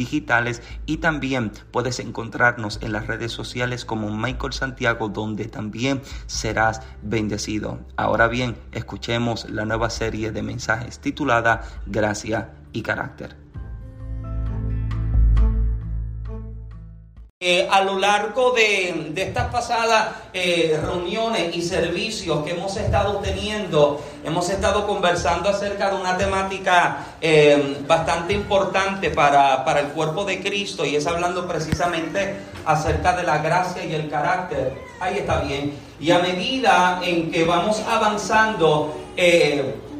digitales y también puedes encontrarnos en las redes sociales como Michael Santiago donde también serás bendecido. Ahora bien, escuchemos la nueva serie de mensajes titulada Gracia y Carácter. Eh, a lo largo de, estas pasadas eh, reuniones y servicios que hemos estado teniendo, hemos estado conversando acerca de una temática eh, bastante importante para, para, el cuerpo de Cristo y es hablando precisamente acerca de la gracia y el carácter. Ahí está bien. Y a medida en que vamos avanzando,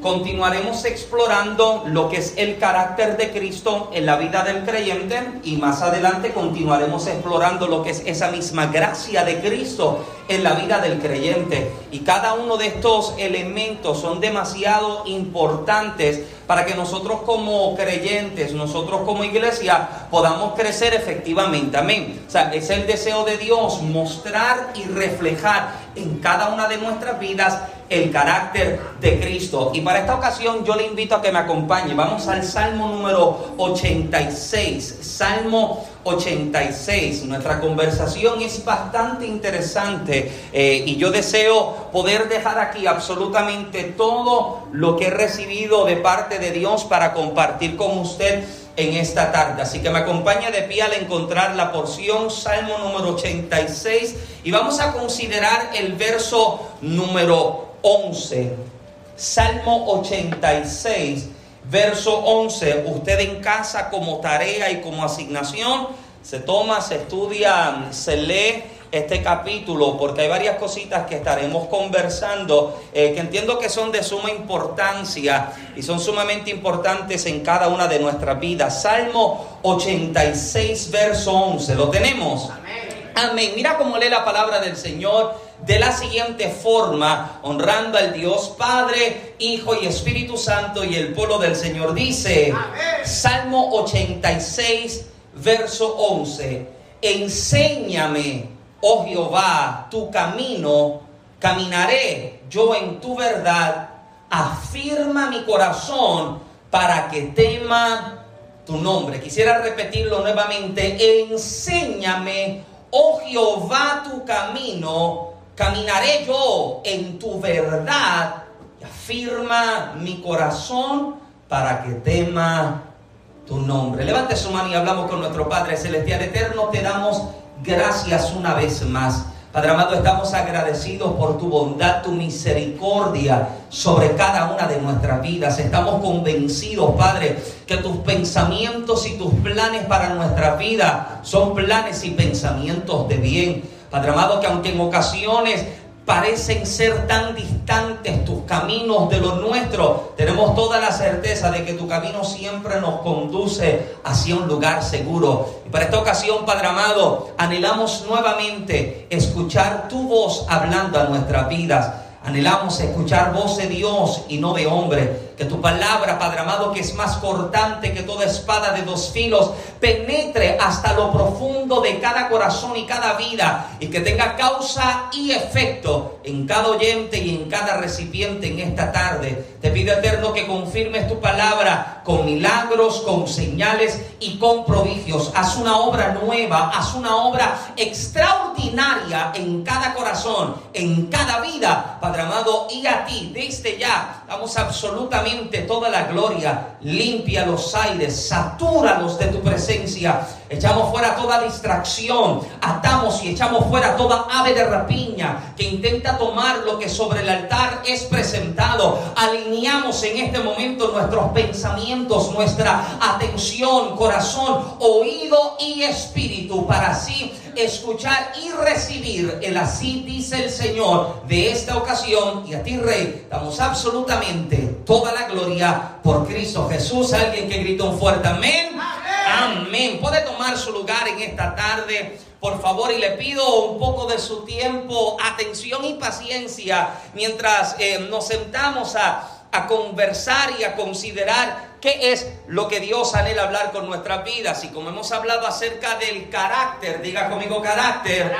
continuaremos explorando lo que es el carácter de Cristo en la vida del creyente y más adelante continuaremos explorando lo que es esa misma gracia de Cristo en la vida del creyente. Y cada uno de estos elementos son demasiado importantes para que nosotros como creyentes, nosotros como iglesia, podamos crecer efectivamente. Amén. O sea, es el deseo de Dios mostrar y reflejar en cada una de nuestras vidas el carácter de Cristo. Y para esta ocasión yo le invito a que me acompañe. Vamos al Salmo número 86. Salmo 86. Nuestra conversación es bastante interesante eh, y yo deseo poder dejar aquí absolutamente todo lo que he recibido de parte de Dios para compartir con usted en esta tarde. Así que me acompaña de pie al encontrar la porción Salmo número 86 y vamos a considerar el verso número 11. Salmo 86 verso 11, usted en casa como tarea y como asignación, se toma, se estudia, se lee este capítulo porque hay varias cositas que estaremos conversando eh, que entiendo que son de suma importancia y son sumamente importantes en cada una de nuestras vidas. Salmo 86, verso 11, ¿lo tenemos? Amén. Amén. Mira cómo lee la palabra del Señor de la siguiente forma, honrando al Dios Padre, Hijo y Espíritu Santo y el pueblo del Señor. Dice, Salmo 86, verso 11, enséñame, oh Jehová, tu camino, caminaré yo en tu verdad, afirma mi corazón para que tema tu nombre. Quisiera repetirlo nuevamente, enséñame, oh Jehová, tu camino, Caminaré yo en tu verdad y afirma mi corazón para que tema tu nombre. Levante su mano y hablamos con nuestro Padre Celestial Eterno. Te damos gracias una vez más. Padre amado, estamos agradecidos por tu bondad, tu misericordia sobre cada una de nuestras vidas. Estamos convencidos, Padre, que tus pensamientos y tus planes para nuestra vida son planes y pensamientos de bien Padre amado, que aunque en ocasiones parecen ser tan distantes tus caminos de los nuestros, tenemos toda la certeza de que tu camino siempre nos conduce hacia un lugar seguro. Y para esta ocasión, Padre amado, anhelamos nuevamente escuchar tu voz hablando a nuestras vidas. Anhelamos escuchar voz de Dios y no de hombre. Que tu palabra, Padre amado, que es más cortante que toda espada de dos filos, penetre hasta lo profundo de cada corazón y cada vida y que tenga causa y efecto en cada oyente y en cada recipiente en esta tarde. Te pido, Eterno, que confirmes tu palabra con milagros, con señales y con prodigios. Haz una obra nueva, haz una obra extraordinaria en cada corazón, en cada vida, Padre amado, y a ti, desde ya, damos absolutamente toda la gloria. Limpia los aires, satúralos de tu presencia. Echamos fuera toda distracción, atamos y echamos fuera toda ave de rapiña que intenta tomar lo que sobre el altar es presentado. Alineamos en este momento nuestros pensamientos, nuestra atención, corazón, oído y espíritu para así escuchar y recibir el así dice el Señor de esta ocasión. Y a ti, Rey, damos absolutamente toda la gloria por Cristo Jesús. Alguien que grita un fuerte. Amén. Puede tomar su lugar en esta tarde, por favor, y le pido un poco de su tiempo, atención y paciencia mientras eh, nos sentamos a, a conversar y a considerar qué es lo que Dios anhela hablar con nuestras vidas. Y como hemos hablado acerca del carácter, diga conmigo carácter.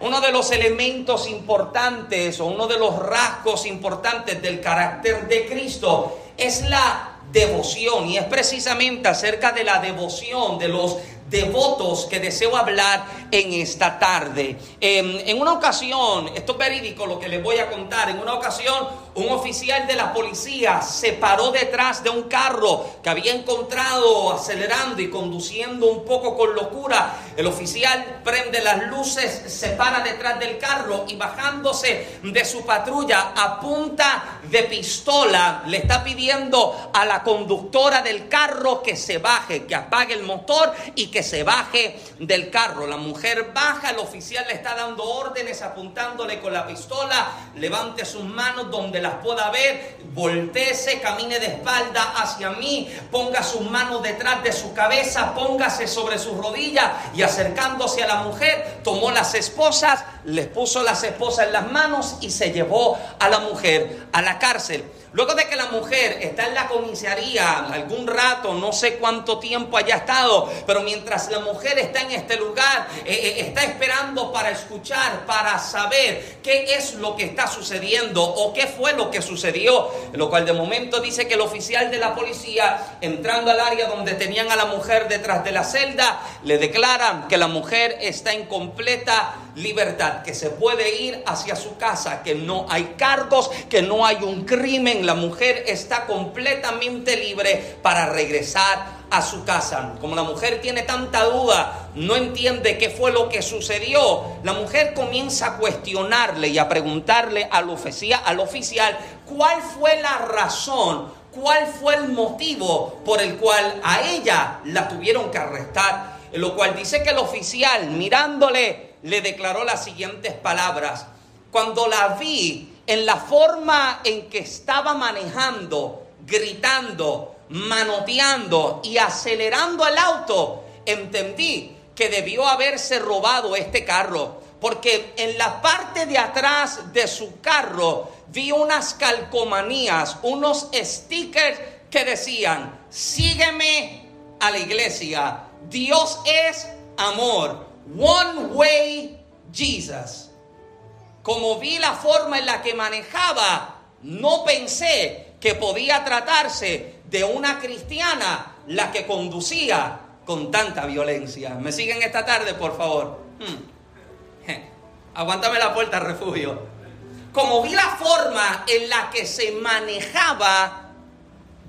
Uno de los elementos importantes o uno de los rasgos importantes del carácter de Cristo es la devoción y es precisamente acerca de la devoción de los devotos que deseo hablar en esta tarde. Em, en una ocasión, esto es verídico lo que les voy a contar, en una ocasión un oficial de la policía se paró detrás de un carro que había encontrado acelerando y conduciendo un poco con locura. El oficial prende las luces, se para detrás del carro y bajándose de su patrulla a punta de pistola le está pidiendo a la conductora del carro que se baje, que apague el motor y que se baje del carro. La mujer baja, el oficial le está dando órdenes apuntándole con la pistola, levante sus manos donde las pueda ver, volteese, camine de espalda hacia mí, ponga sus manos detrás de su cabeza, póngase sobre sus rodillas y acercándose a la mujer, tomó las esposas, les puso las esposas en las manos y se llevó a la mujer a la cárcel. Luego de que la mujer está en la comisaría algún rato, no sé cuánto tiempo haya estado, pero mientras la mujer está en este lugar, eh, eh, está esperando para escuchar, para saber qué es lo que está sucediendo o qué fue lo que sucedió. Lo cual de momento dice que el oficial de la policía, entrando al área donde tenían a la mujer detrás de la celda, le declaran que la mujer está en completa libertad, que se puede ir hacia su casa, que no hay cargos, que no hay un crimen la mujer está completamente libre para regresar a su casa. Como la mujer tiene tanta duda, no entiende qué fue lo que sucedió, la mujer comienza a cuestionarle y a preguntarle al oficial, al oficial cuál fue la razón, cuál fue el motivo por el cual a ella la tuvieron que arrestar. Lo cual dice que el oficial, mirándole, le declaró las siguientes palabras. Cuando la vi, en la forma en que estaba manejando, gritando, manoteando y acelerando el auto, entendí que debió haberse robado este carro. Porque en la parte de atrás de su carro vi unas calcomanías, unos stickers que decían, sígueme a la iglesia. Dios es amor. One way Jesus como vi la forma en la que manejaba, no pensé que podía tratarse de una cristiana la que conducía con tanta violencia. ¿Me siguen esta tarde, por favor? Hmm. Aguántame la puerta, refugio. Como vi la forma en la que se manejaba,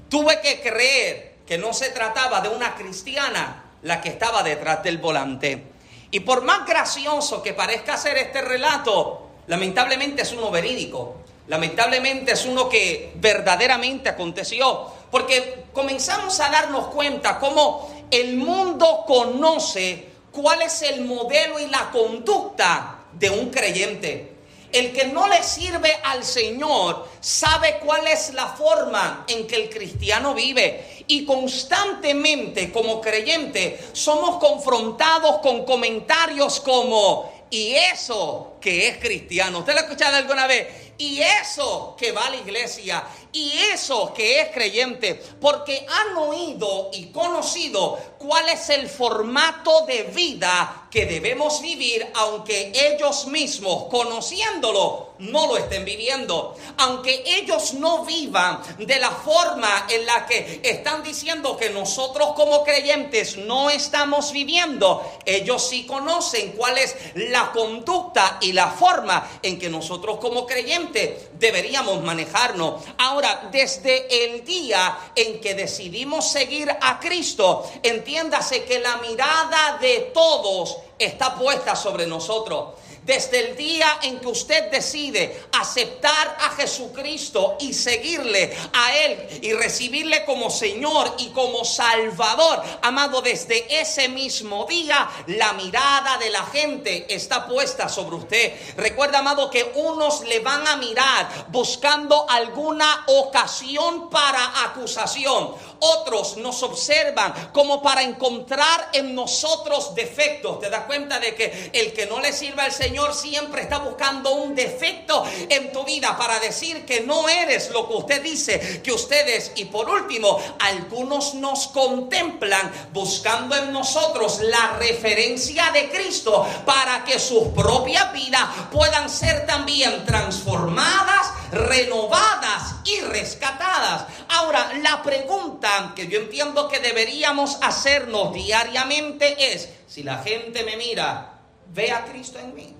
tuve que creer que no se trataba de una cristiana la que estaba detrás del volante. Y por más gracioso que parezca ser este relato, lamentablemente es uno verídico, lamentablemente es uno que verdaderamente aconteció, porque comenzamos a darnos cuenta cómo el mundo conoce cuál es el modelo y la conducta de un creyente. El que no le sirve al Señor sabe cuál es la forma en que el cristiano vive. Y constantemente como creyente somos confrontados con comentarios como, y eso que es cristiano. ¿Usted lo ha escuchado alguna vez? y eso que va a la iglesia y eso que es creyente, porque han oído y conocido cuál es el formato de vida que debemos vivir, aunque ellos mismos, conociéndolo, no lo estén viviendo. Aunque ellos no vivan de la forma en la que están diciendo que nosotros como creyentes no estamos viviendo, ellos sí conocen cuál es la conducta y la forma en que nosotros como creyentes deberíamos manejarnos. Ahora, desde el día en que decidimos seguir a Cristo, entiéndase que la mirada de todos está puesta sobre nosotros. Desde el día en que usted decide aceptar a Jesucristo y seguirle a Él y recibirle como Señor y como Salvador, amado, desde ese mismo día la mirada de la gente está puesta sobre usted. Recuerda, amado, que unos le van a mirar buscando alguna ocasión para acusación. Otros nos observan como para encontrar en nosotros defectos. ¿Te das cuenta de que el que no le sirva al Señor siempre está buscando un defecto en tu vida para decir que no eres lo que usted dice que ustedes Y por último, algunos nos contemplan buscando en nosotros la referencia de Cristo para que sus propias vidas puedan ser también transformadas, renovadas y rescatadas. Ahora, la pregunta que yo entiendo que deberíamos hacernos diariamente es, si la gente me mira, ¿ve a Cristo en mí?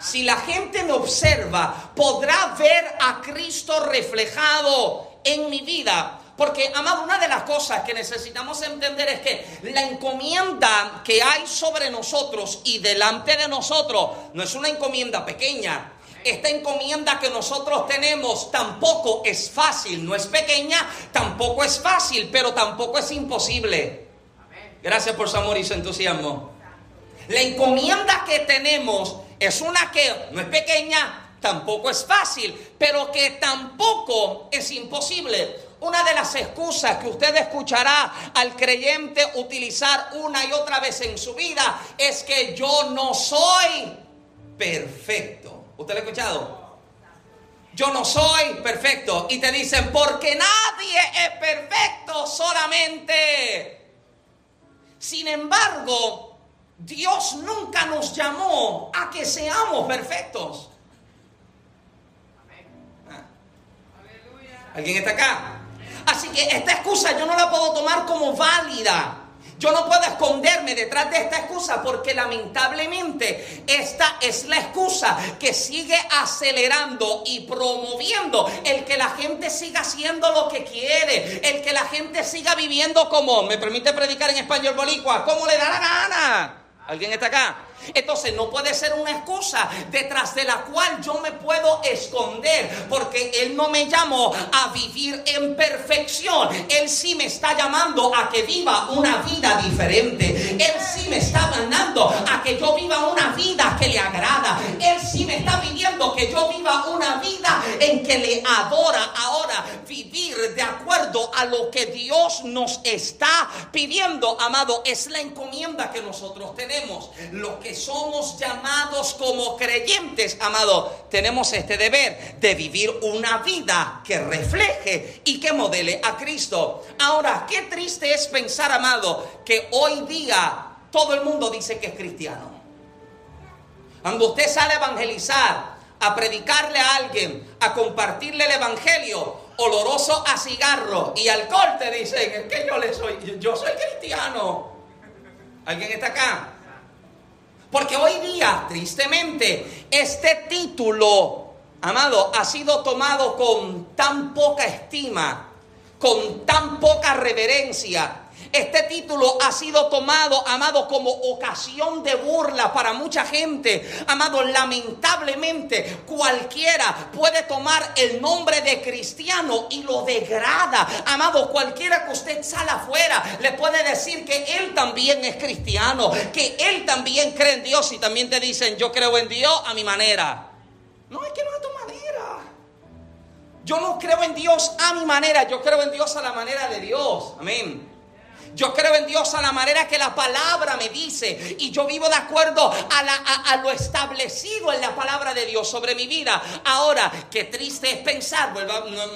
Si la gente me observa, podrá ver a Cristo reflejado en mi vida. Porque, amado, una de las cosas que necesitamos entender es que la encomienda que hay sobre nosotros y delante de nosotros no es una encomienda pequeña. Esta encomienda que nosotros tenemos tampoco es fácil, no es pequeña, tampoco es fácil, pero tampoco es imposible. Gracias por su amor y su entusiasmo. La encomienda que tenemos es una que no es pequeña, tampoco es fácil, pero que tampoco es imposible. Una de las excusas que usted escuchará al creyente utilizar una y otra vez en su vida es que yo no soy perfecto. ¿Usted lo ha escuchado? Yo no soy perfecto. Y te dicen, porque nadie es perfecto, solamente. Sin embargo, Dios nunca nos llamó a que seamos perfectos. ¿Alguien está acá? Así que esta excusa yo no la puedo tomar como válida. Yo no puedo esconderme detrás de esta excusa porque lamentablemente esta es la excusa que sigue acelerando y promoviendo el que la gente siga haciendo lo que quiere, el que la gente siga viviendo como, me permite predicar en español bolicua, como le da la gana. ¿Alguien está acá? Entonces no puede ser una excusa detrás de la cual yo me puedo esconder, porque Él no me llamó a vivir en perfección. Él sí me está llamando a que viva una vida diferente. Él sí me está mandando a que yo viva una vida que le agrada. Él sí me está pidiendo que yo viva una vida en que le adora. Ahora, vivir de acuerdo a lo que Dios nos está pidiendo, amado, es la encomienda que nosotros tenemos. Lo que somos llamados como creyentes, amado, tenemos este deber de vivir una vida que refleje y que modele a Cristo. Ahora, qué triste es pensar, amado, que hoy día todo el mundo dice que es cristiano. Cuando usted sale a evangelizar, a predicarle a alguien, a compartirle el evangelio, oloroso a cigarro y alcohol, te dicen, es que yo le soy, yo soy cristiano. ¿Alguien está acá? Porque hoy día, tristemente, este título, amado, ha sido tomado con tan poca estima, con tan poca reverencia, este título ha sido tomado, amado, como ocasión de burla para mucha gente. Amado, lamentablemente cualquiera puede tomar el nombre de cristiano y lo degrada. Amado, cualquiera que usted sale afuera le puede decir que él también es cristiano, que él también cree en Dios y también te dicen, yo creo en Dios a mi manera. No, es que no es tu manera. Yo no creo en Dios a mi manera, yo creo en Dios a la manera de Dios. Amén. Yo creo en Dios a la manera que la palabra me dice y yo vivo de acuerdo a, lo establecido en la palabra de Dios sobre mi vida. Ahora, qué triste es pensar,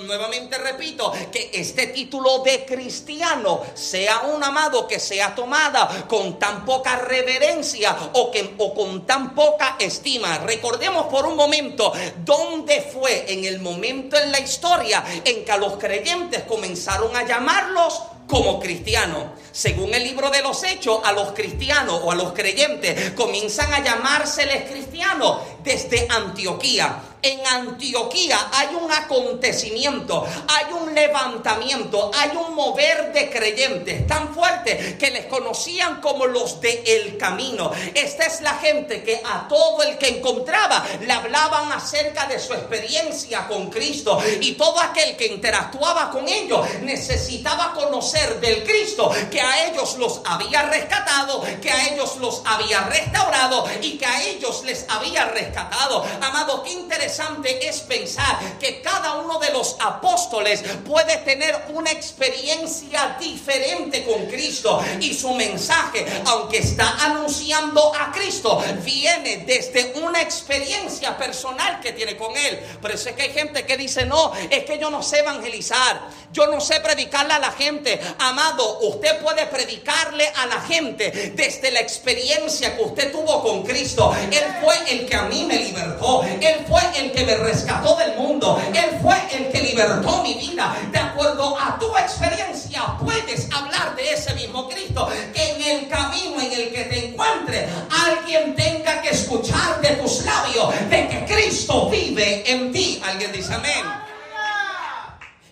nuevamente repito, que este título de cristiano sea un amado que sea tomada con tan poca reverencia o, que, o con tan poca estima. Recordemos por un momento dónde fue en el momento en la historia en que a los creyentes comenzaron a llamarlos como cristianos. Según el libro de los Hechos, a los cristianos o a los creyentes comienzan a llamárseles cristianos desde Antioquía en Antioquía hay un acontecimiento, hay un levantamiento, hay un mover de creyentes tan fuerte que les conocían como los de el camino. Esta es la gente que a todo el que encontraba le hablaban acerca de su experiencia con Cristo y todo aquel que interactuaba con ellos necesitaba conocer del Cristo que a ellos los había rescatado, que a ellos los había restaurado y que a ellos les había rescatado. Amado, qué interesante es pensar que cada uno de los apóstoles puede tener una experiencia diferente con Cristo y su mensaje, aunque está anunciando a Cristo, viene desde una experiencia personal que tiene con Él. Pero es que hay gente que dice, no, es que yo no sé evangelizar, yo no sé predicarle a la gente. Amado, usted puede predicarle a la gente desde la experiencia que usted tuvo con Cristo. Él fue el a mí me libertó, Él fue el que me rescató del mundo. Él fue el que libertó mi vida. De acuerdo a tu experiencia, puedes hablar de ese mismo Cristo. Que en el camino en el que te encuentres, alguien tenga que escuchar de tus labios de que Cristo vive en ti. Alguien dice amén.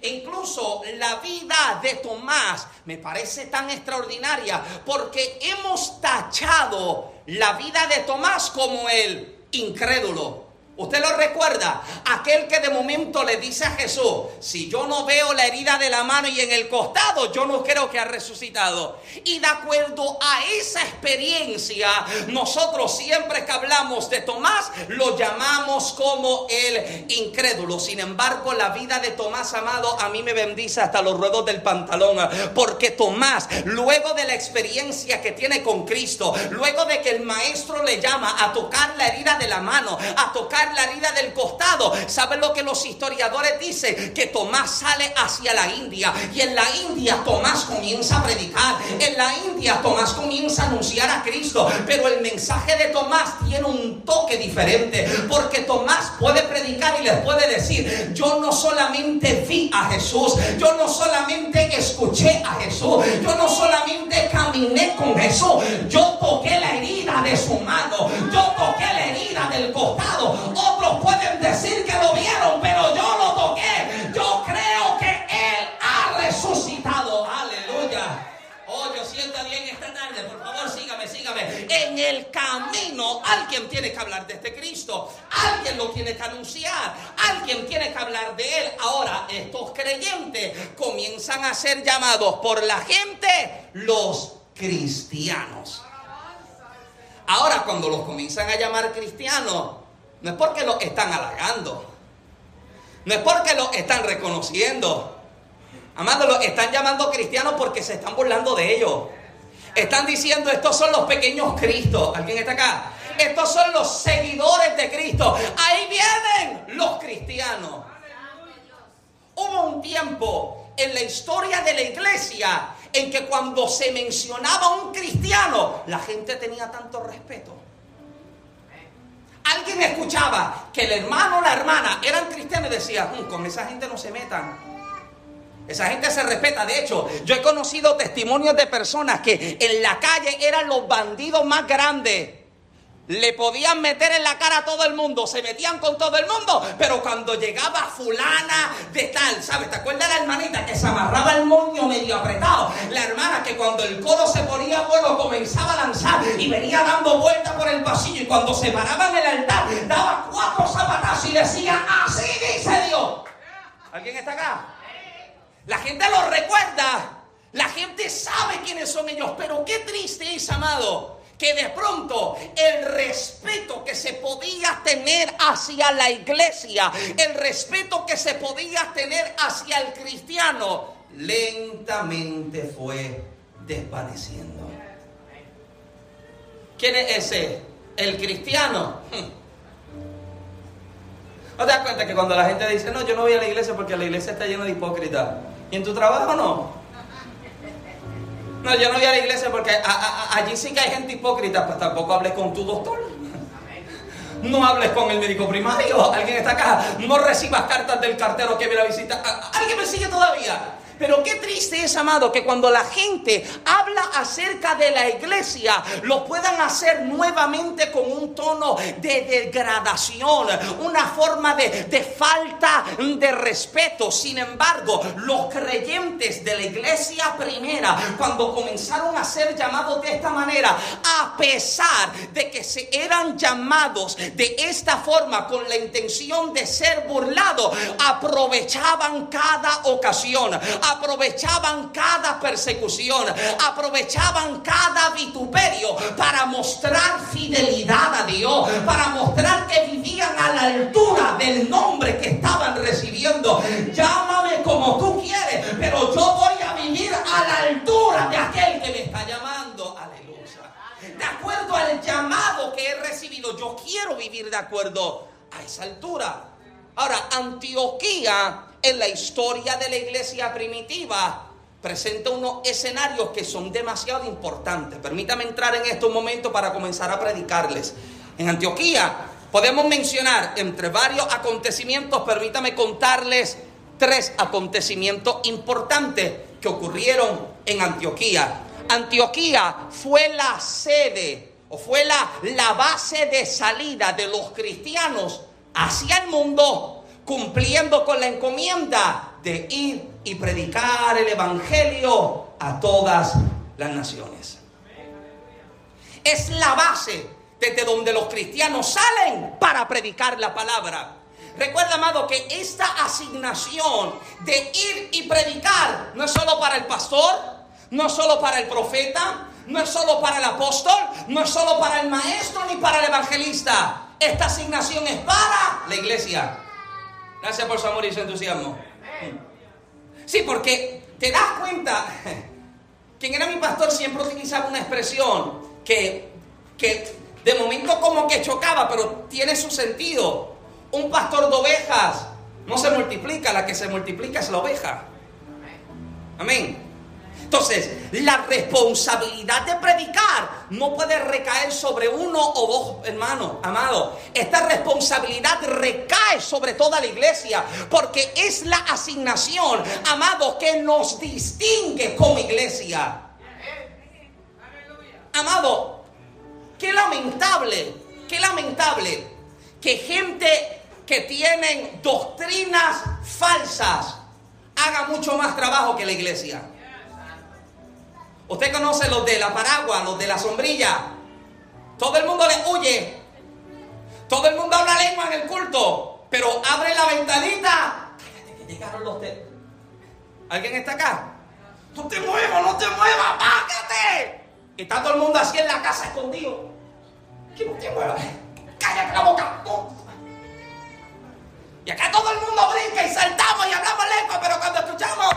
Incluso la vida de Tomás me parece tan extraordinaria porque hemos tachado la vida de Tomás como el incrédulo. Usted lo recuerda, aquel que de momento le dice a Jesús, si yo no veo la herida de la mano y en el costado, yo no creo que ha resucitado. Y de acuerdo a esa experiencia, nosotros siempre que hablamos de Tomás, lo llamamos como el incrédulo. Sin embargo, la vida de Tomás, amado, a mí me bendice hasta los ruedos del pantalón, porque Tomás, luego de la experiencia que tiene con Cristo, luego de que el maestro le llama a tocar la herida de la mano, a tocar la herida del costado. ¿Saben lo que los historiadores dicen? Que Tomás sale hacia la India y en la India Tomás comienza a predicar. En la India Tomás comienza a anunciar a Cristo. Pero el mensaje de Tomás tiene un toque diferente porque Tomás puede predicar y les puede decir, yo no solamente vi a Jesús, yo no solamente escuché a Jesús, yo no solamente caminé con Jesús, yo toqué la herida de su mano, yo toqué la herida del costado. Otros pueden decir que lo vieron, pero yo lo toqué. Yo creo que Él ha resucitado. Aleluya. Oh, yo siento bien esta tarde. Por favor, sígame, sígame. En el camino alguien tiene que hablar de este Cristo. Alguien lo tiene que anunciar. Alguien tiene que hablar de Él. Ahora, estos creyentes comienzan a ser llamados por la gente los cristianos. Ahora, cuando los comienzan a llamar cristianos, no es porque lo están halagando. No es porque lo están reconociendo. Amado, lo están llamando cristianos porque se están burlando de ellos. Están diciendo, estos son los pequeños Cristos. ¿Alguien está acá? Estos son los seguidores de Cristo. Ahí vienen los cristianos. Hubo un tiempo en la historia de la iglesia en que cuando se mencionaba un cristiano, la gente tenía tanto respeto alguien escuchaba que el hermano o la hermana eran cristianos decía, mm, con esa gente no se metan. Esa gente se respeta. De hecho, yo he conocido testimonios de personas que en la calle eran los bandidos más grandes le podían meter en la cara a todo el mundo, se metían con todo el mundo, pero cuando llegaba fulana de tal, ¿sabes? ¿Te acuerdas la hermanita que se amarraba el moño medio apretado? La hermana que cuando el codo se ponía bueno comenzaba a lanzar y venía dando vueltas por el pasillo y cuando se paraba en el altar daba cuatro zapatazos y decía, así dice Dios. ¿Alguien está acá? La gente lo recuerda. La gente sabe quiénes son ellos, pero qué triste es, amado que de pronto el respeto que se podía tener hacia la iglesia, el respeto que se podía tener hacia el cristiano, lentamente fue desvaneciendo. ¿Quién es ese? El cristiano. ¿No te das cuenta que cuando la gente dice, no, yo no voy a la iglesia porque la iglesia está llena de hipócritas? ¿Y en tu trabajo no? No, yo no voy a la iglesia porque allí sí que hay gente hipócrita, pues tampoco hables con tu doctor. No hables con el médico primario. Alguien está acá. No recibas cartas del cartero que viene a visitar. ¿Alguien me sigue todavía? Pero qué triste es, amado, que cuando la gente habla acerca de la iglesia, lo puedan hacer nuevamente con un tono de degradación, una forma de, de falta de respeto. Sin embargo, los creyentes de la iglesia primera, cuando comenzaron a ser llamados de esta manera, a pesar de que se eran llamados de esta forma con la intención de ser burlados, aprovechaban cada ocasión aprovechaban cada persecución, aprovechaban cada vituperio para mostrar fidelidad a Dios, para mostrar que vivían a la altura del nombre que estaban recibiendo. Llámame como tú quieres, pero yo voy a vivir a la altura de aquel que me está llamando. Aleluya. De acuerdo al llamado que he recibido, yo quiero vivir de acuerdo a esa altura. Ahora, Antioquía en la historia de la iglesia primitiva presenta unos escenarios que son demasiado importantes. Permítame entrar en estos momentos para comenzar a predicarles. En Antioquía podemos mencionar entre varios acontecimientos, permítame contarles tres acontecimientos importantes que ocurrieron en Antioquía. Antioquía fue la sede o fue la, la base de salida de los cristianos hacia el mundo cumpliendo con la encomienda de ir y predicar el Evangelio a todas las naciones. Es la base desde donde los cristianos salen para predicar la palabra. Recuerda, amado, que esta asignación de ir y predicar no es solo para el pastor, no es solo para el profeta, no es solo para el apóstol, no es solo para el maestro ni para el evangelista. Esta asignación es para la iglesia. Gracias por su amor y su entusiasmo. Sí, porque te das cuenta, quien era mi pastor siempre utilizaba una expresión que, que de momento como que chocaba, pero tiene su sentido. Un pastor de ovejas no se multiplica, la que se multiplica es la oveja. Amén. Entonces, la responsabilidad de predicar no puede recaer sobre uno o dos hermanos, amado. Esta responsabilidad recae sobre toda la iglesia porque es la asignación, amado, que nos distingue como iglesia. Amado, qué lamentable, qué lamentable que gente que tienen doctrinas falsas haga mucho más trabajo que la iglesia. Usted conoce los de la paraguas, los de la sombrilla. Todo el mundo le huye. Todo el mundo habla lengua en el culto. Pero abre la ventanita. Cállate que llegaron los de. ¿Alguien está acá? No te muevas, no te muevas, bájate. Y está todo el mundo así en la casa escondido. Que no te muevas. Cállate la boca. Y acá todo el mundo brinca y saltamos y hablamos lengua, pero cuando escuchamos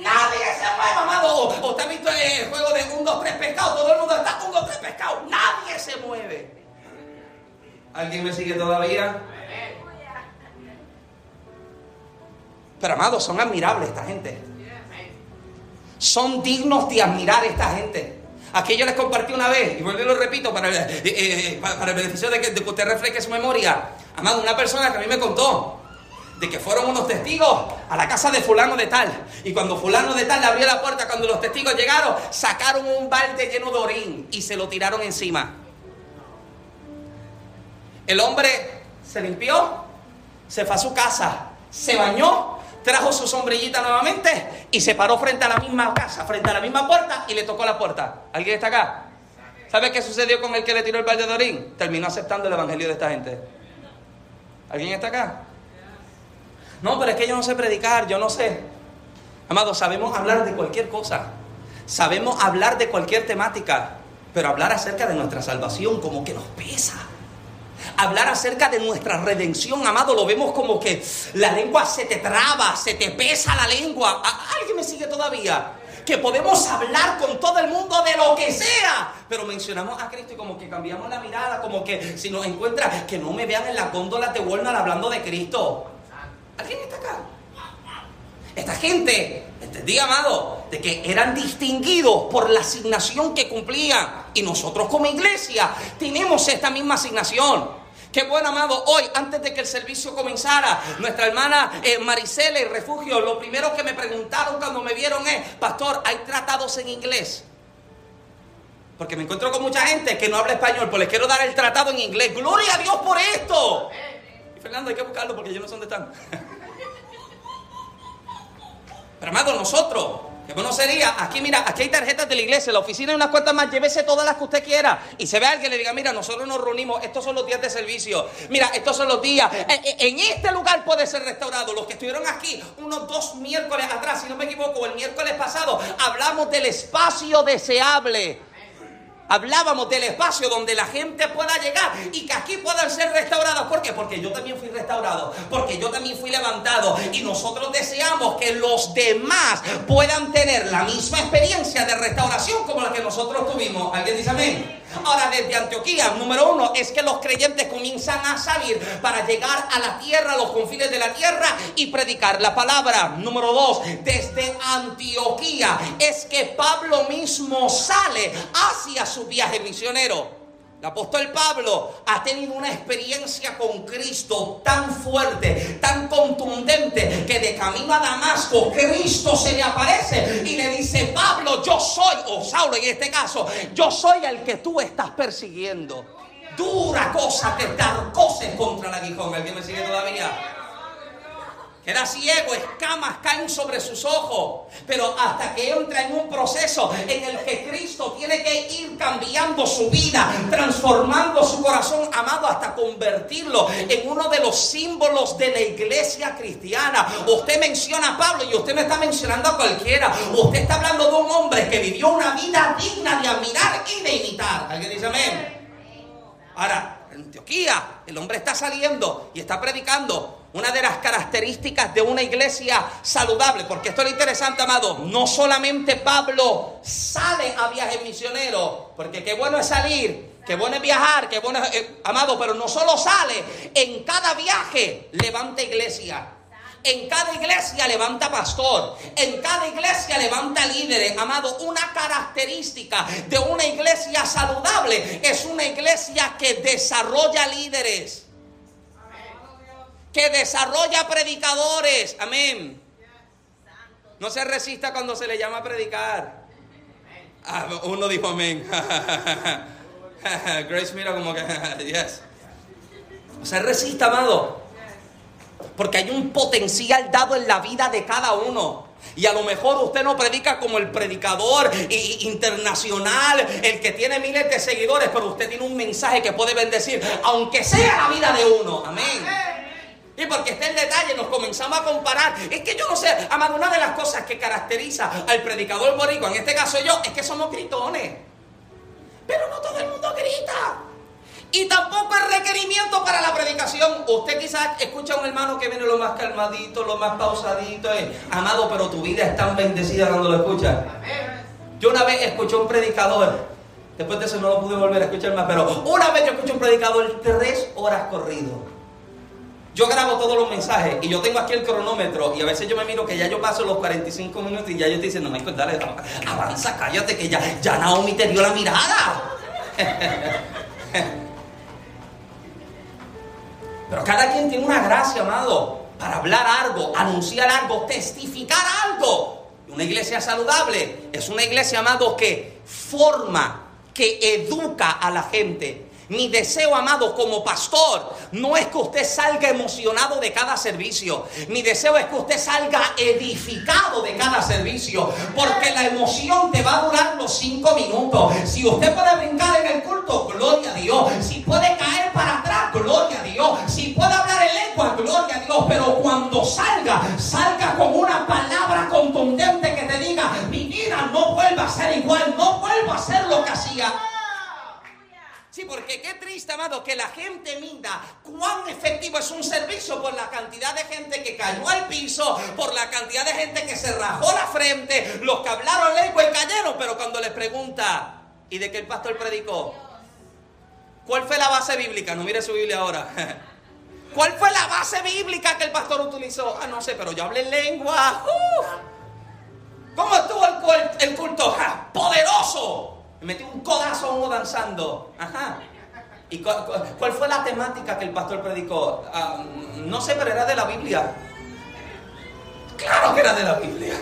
Nadie se mueve, amado. ¿O usted ha visto el juego de un, dos, tres pescados? Todo el mundo está un, dos, tres pescados. Nadie se mueve. ¿Alguien me sigue todavía? Pero amados, son admirables esta gente. Son dignos de admirar esta gente. Aquí yo les compartí una vez, y vuelvo y lo repito para, eh, eh, para el beneficio de que, de que usted refleje su memoria. Amado, una persona que a mí me contó de que fueron unos testigos a la casa de fulano de tal. Y cuando fulano de tal le abrió la puerta, cuando los testigos llegaron, sacaron un balde lleno de orín y se lo tiraron encima. El hombre se limpió, se fue a su casa, se bañó, trajo su sombrillita nuevamente y se paró frente a la misma casa, frente a la misma puerta y le tocó la puerta. ¿Alguien está acá? ¿Sabe qué sucedió con el que le tiró el balde de orín? Terminó aceptando el evangelio de esta gente. ¿Alguien está acá? No, pero es que yo no sé predicar, yo no sé. Amado, sabemos hablar de cualquier cosa. Sabemos hablar de cualquier temática. Pero hablar acerca de nuestra salvación como que nos pesa. Hablar acerca de nuestra redención, amado, lo vemos como que la lengua se te traba, se te pesa la lengua. ¿Alguien me sigue todavía? que podemos hablar con todo el mundo de lo que sea, pero mencionamos a Cristo y como que cambiamos la mirada, como que si nos encuentra, que no me vean en las góndolas de Walmart hablando de Cristo. ¿Alguien está acá? Esta gente, entendí, amado, de que eran distinguidos por la asignación que cumplían. Y nosotros como iglesia tenemos esta misma asignación. Qué bueno, amado. Hoy, antes de que el servicio comenzara, nuestra hermana eh, Maricela y Refugio, lo primero que me preguntaron cuando me vieron es, Pastor, ¿hay tratados en inglés? Porque me encuentro con mucha gente que no habla español, pues les quiero dar el tratado en inglés. Gloria a Dios por esto. Fernando, hay que buscarlo porque yo no sé dónde están. Pero amado, nosotros Qué bueno sería, aquí mira, aquí hay tarjetas de la iglesia, en la oficina hay unas cuantas más, llévese todas las que usted quiera. Y se ve alguien le diga, mira, nosotros nos reunimos, estos son los días de servicio. Mira, estos son los días. Eh, eh, en este lugar puede ser restaurado. Los que estuvieron aquí, unos dos miércoles atrás, si no me equivoco, el miércoles pasado, hablamos del espacio deseable hablábamos del espacio donde la gente pueda llegar y que aquí puedan ser restaurados. ¿Por qué? Porque yo también fui restaurado, porque yo también fui levantado y nosotros deseamos que los demás puedan tener la misma experiencia de restauración como la que nosotros tuvimos. ¿Alguien dice amén? Ahora, desde Antioquía, número uno, es que los creyentes comienzan a salir para llegar a la tierra, a los confines de la tierra y predicar la palabra. Número dos, desde Antioquía es que Pablo mismo sale hacia su viaje misionero. El apóstol Pablo ha tenido una experiencia con Cristo tan fuerte, tan contundente, que de camino a Damasco, Cristo se le aparece y le dice, Pablo, yo soy, o Saulo en este caso, yo soy el que tú estás persiguiendo. Dura cosa te dar cosas contra el aguijón. ¿Alguien me sigue todavía? Era ciego, escamas caen sobre sus ojos. Pero hasta que entra en un proceso en el que Cristo tiene que ir cambiando su vida, transformando su corazón amado hasta convertirlo en uno de los símbolos de la iglesia cristiana. Usted menciona a Pablo y usted no está mencionando a cualquiera. Usted está hablando de un hombre que vivió una vida digna de admirar y de imitar. ¿Alguien dice amén? Ahora, en Antioquía, el hombre está saliendo y está predicando una de las características de una iglesia saludable, porque esto es lo interesante, amado, no solamente Pablo sale a viajes misioneros, porque qué bueno es salir, qué bueno es viajar, qué bueno eh, amado, pero no solo sale, en cada viaje levanta iglesia. En cada iglesia levanta pastor. En cada iglesia levanta líderes. Amado, una característica de una iglesia saludable es una iglesia que desarrolla líderes que desarrolla predicadores. Amén. No se resista cuando se le llama a predicar. Ah, uno dijo amén. Grace mira como que, yes. No se resista, amado. Porque hay un potencial dado en la vida de cada uno. Y a lo mejor usted no predica como el predicador internacional, el que tiene miles de seguidores, pero usted tiene un mensaje que puede bendecir, aunque sea la vida de uno. Amén. Y porque está el detalle, nos comenzamos a comparar. Es que yo no sé, amado, una de las cosas que caracteriza al predicador boricua, en este caso yo, es que somos gritones. Pero no todo el mundo grita. Y tampoco es requerimiento para la predicación. Usted quizás escucha a un hermano que viene lo más calmadito, lo más pausadito. Amado, pero tu vida es tan bendecida cuando lo escuchas. Yo una vez escuché a un predicador. Después de eso no lo pude volver a escuchar más. Pero una vez yo escuché a un predicador tres horas corrido. Yo grabo todos los mensajes y yo tengo aquí el cronómetro y a veces yo me miro que ya yo paso los 45 minutos y ya yo te dicen, no, Michael, dale, avanza, cállate, que ya, ya Naomi te dio la mirada. Pero cada quien tiene una gracia, amado, para hablar algo, anunciar algo, testificar algo. Una iglesia saludable es una iglesia, amado, que forma, que educa a la gente mi deseo, amado, como pastor, no es que usted salga emocionado de cada servicio. Mi deseo es que usted salga edificado de cada servicio. Porque la emoción te va a durar los cinco minutos. Si usted puede brincar en el culto, gloria a Dios. Si puede caer para atrás, gloria a Dios. Si puede hablar en lengua, gloria a Dios. Pero cuando salga, salga con una palabra contundente que te diga, mi vida no vuelva a ser igual, no vuelva a ser lo que hacía. Sí, porque qué triste, amado, que la gente mida cuán efectivo es un servicio por la cantidad de gente que cayó al piso, por la cantidad de gente que se rajó la frente, los que hablaron lengua y cayeron, pero cuando les pregunta, ¿y de qué el pastor predicó? ¿Cuál fue la base bíblica? No mire su Biblia ahora. ¿Cuál fue la base bíblica que el pastor utilizó? Ah, no sé, pero yo hablé lengua. ¿Cómo estuvo el, culto? ¡Poderoso! Me metí un codazo a uno danzando. Ajá. ¿Y cuál, fue la temática que el pastor predicó? Ah, no sé, pero era de la Biblia. Claro que era de la Biblia.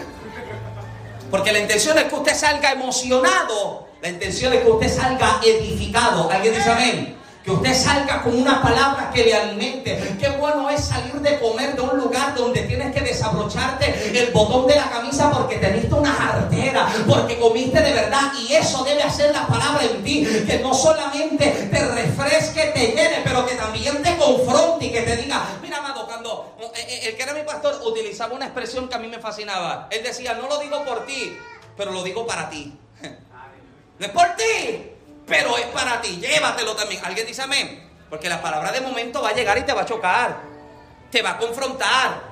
Porque la intención es que usted salga emocionado. La intención es que usted salga edificado. ¿Alguien dice amén? Que usted salga con una palabra que le alimente. Qué bueno es salir de comer de un lugar donde tienes que desabrocharte el botón de la camisa porque teniste una jartera, porque comiste de verdad. Y eso debe hacer la palabra en ti. Que no solamente te refresque, te llene, pero que también te confronte y que te diga, mira, amado, cuando eh, eh, el que era mi pastor utilizaba una expresión que a mí me fascinaba. Él decía, no lo digo por ti, pero lo digo para ti. No es por ti, pero es para ti. Llévatelo también. ¿Alguien dice amén? Porque la palabra de momento va a llegar y te va a chocar. Te va a confrontar.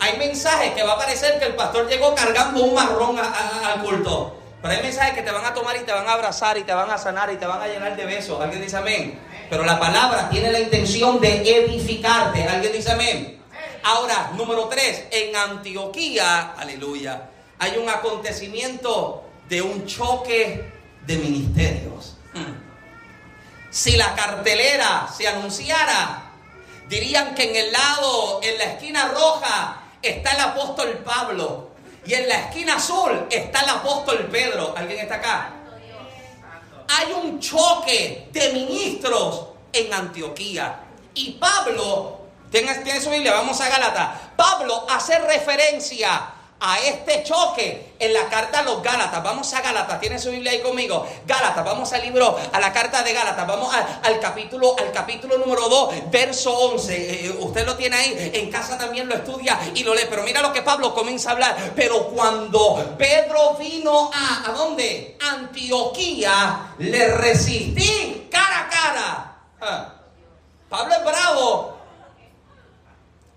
Hay mensajes que va a parecer que el pastor llegó cargando un marrón al culto. Pero hay mensajes que te van a tomar y te van a abrazar y te van a sanar y te van a llenar de besos. ¿Alguien dice amén? Pero la palabra tiene la intención de edificarte. ¿Alguien dice amén? Ahora, número tres, en Antioquía, aleluya, hay un acontecimiento de un choque de ministerios. Si la cartelera se anunciara, dirían que en el lado, en la esquina roja, está el apóstol Pablo. Y en la esquina azul está el apóstol Pedro. ¿Alguien está acá? Hay un choque de ministros en Antioquía. Y Pablo, tiene, tiene su Biblia, vamos a Galata. Pablo hace referencia a este choque en la carta a los Gálatas. Vamos a Gálatas, tiene su Biblia ahí conmigo. Gálatas, vamos al libro, a la carta de Gálatas, vamos al, capítulo, al capítulo número 2, verso 11. Eh, eh, usted lo tiene ahí, en casa también lo estudia y lo lee. Pero mira lo que Pablo comienza a hablar. Pero cuando Pedro vino a, ¿a dónde? Antioquía, le resistí cara a cara. Ah. Pablo es bravo.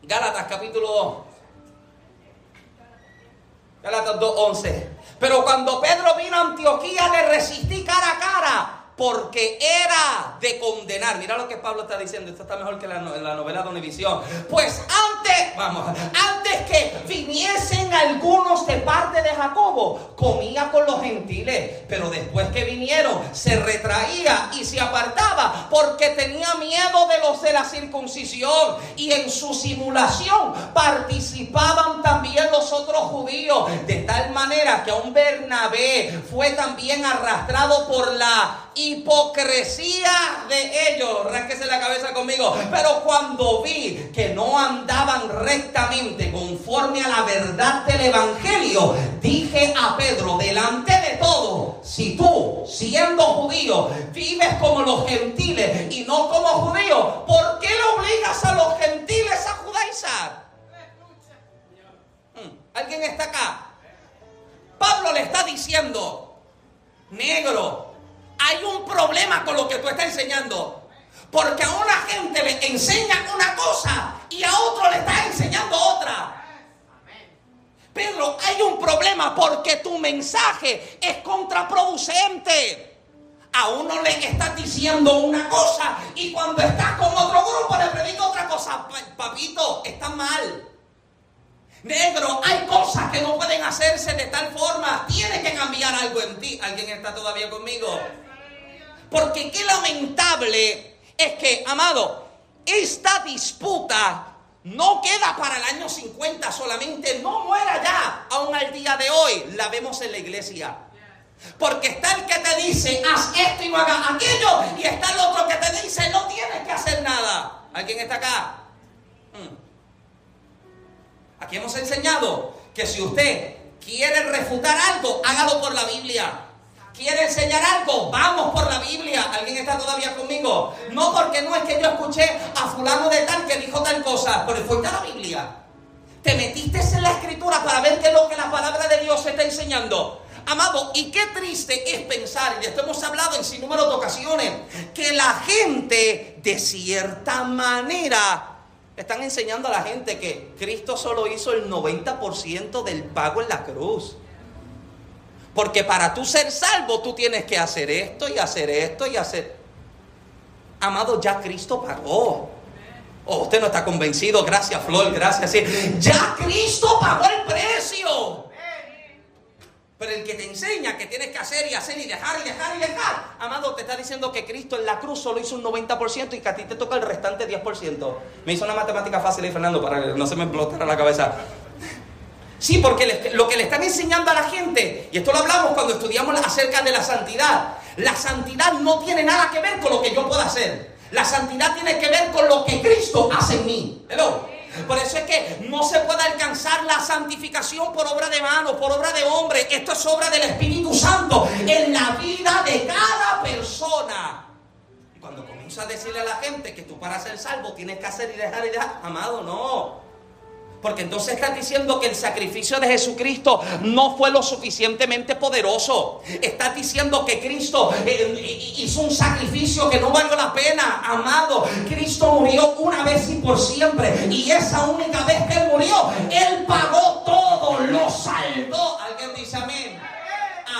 Gálatas capítulo 2. Galatas 2.11. Pero cuando Pedro vino a Antioquía le resistí cara a cara porque era de condenar. Mira lo que Pablo está diciendo, esto está mejor que la, la novela de Univisión. Pues antes, vamos, antes que viniesen algunos de parte de Jacobo, comía con los gentiles, pero después que vinieron se retraía y se apartaba porque tenía miedo de los de la circuncisión y en su simulación participaban también los otros judíos, de tal manera que a un Bernabé fue también arrastrado por la hipocresía de ellos. Rásquese la cabeza conmigo. Pero cuando vi que no andaban rectamente conforme a la verdad del Evangelio, dije a Pedro, delante de todo, si tú, siendo judío, vives como los gentiles y no como judíos, ¿por qué le obligas a los gentiles a judaizar? Hmm, ¿Alguien está acá? Pablo le está diciendo, negro, hay un problema con lo que tú estás enseñando. Porque a una gente le enseñan una cosa y a otro le estás enseñando otra. Pedro, hay un problema porque tu mensaje es contraproducente. A uno le estás diciendo una cosa y cuando estás con otro grupo le predica otra cosa. Papito, está mal. Negro, hay cosas que no pueden hacerse de tal forma. Tiene que cambiar algo en ti. ¿Alguien está todavía conmigo? Porque qué lamentable es que, amado, esta disputa no queda para el año 50 solamente, no muera ya, aún al día de hoy, la vemos en la iglesia. Porque está el que te dice, haz esto y no hagas aquello, y está el otro que te dice, no tienes que hacer nada. ¿Alguien está acá? Hmm. Aquí hemos enseñado que si usted quiere refutar algo, hágalo por la Biblia quiere enseñar algo, vamos por la Biblia. ¿Alguien está todavía conmigo? No porque no es que yo escuché a fulano de tal que dijo tal cosa, pero fue a la Biblia. Te metiste en la escritura para ver qué es lo que la palabra de Dios está enseñando. Amado, y qué triste es pensar, y de esto hemos hablado en sin número de ocasiones, que la gente de cierta manera están enseñando a la gente que Cristo solo hizo el 90% del pago en la cruz. Porque para tú ser salvo, tú tienes que hacer esto y hacer esto y hacer. Amado, ya Cristo pagó. Oh, usted no está convencido. Gracias, Flor. Gracias. Sí. Ya Cristo pagó el precio. Pero el que te enseña que tienes que hacer y hacer y dejar y dejar y dejar, amado, te está diciendo que Cristo en la cruz solo hizo un 90% y que a ti te toca el restante 10%. Me hizo una matemática fácil y Fernando para que no se me explotara la cabeza. Sí, porque lo que le están enseñando a la gente, y esto lo hablamos cuando estudiamos acerca de la santidad, la santidad no tiene nada que ver con lo que yo pueda hacer. La santidad tiene que ver con lo que Cristo hace en mí. Por eso es que no se puede alcanzar la santificación por obra de mano, por obra de hombre. Esto es obra del Espíritu Santo en la vida de cada persona. Cuando comienza a decirle a la gente que tú para ser salvo tienes que hacer y dejar y dejar, amado, no. Porque entonces estás diciendo que el sacrificio de Jesucristo no fue lo suficientemente poderoso. Estás diciendo que Cristo eh, hizo un sacrificio que no valió la pena. Amado, Cristo murió una vez y por siempre. Y esa única vez que murió, Él pagó todo, lo salvó. Alguien dice amén.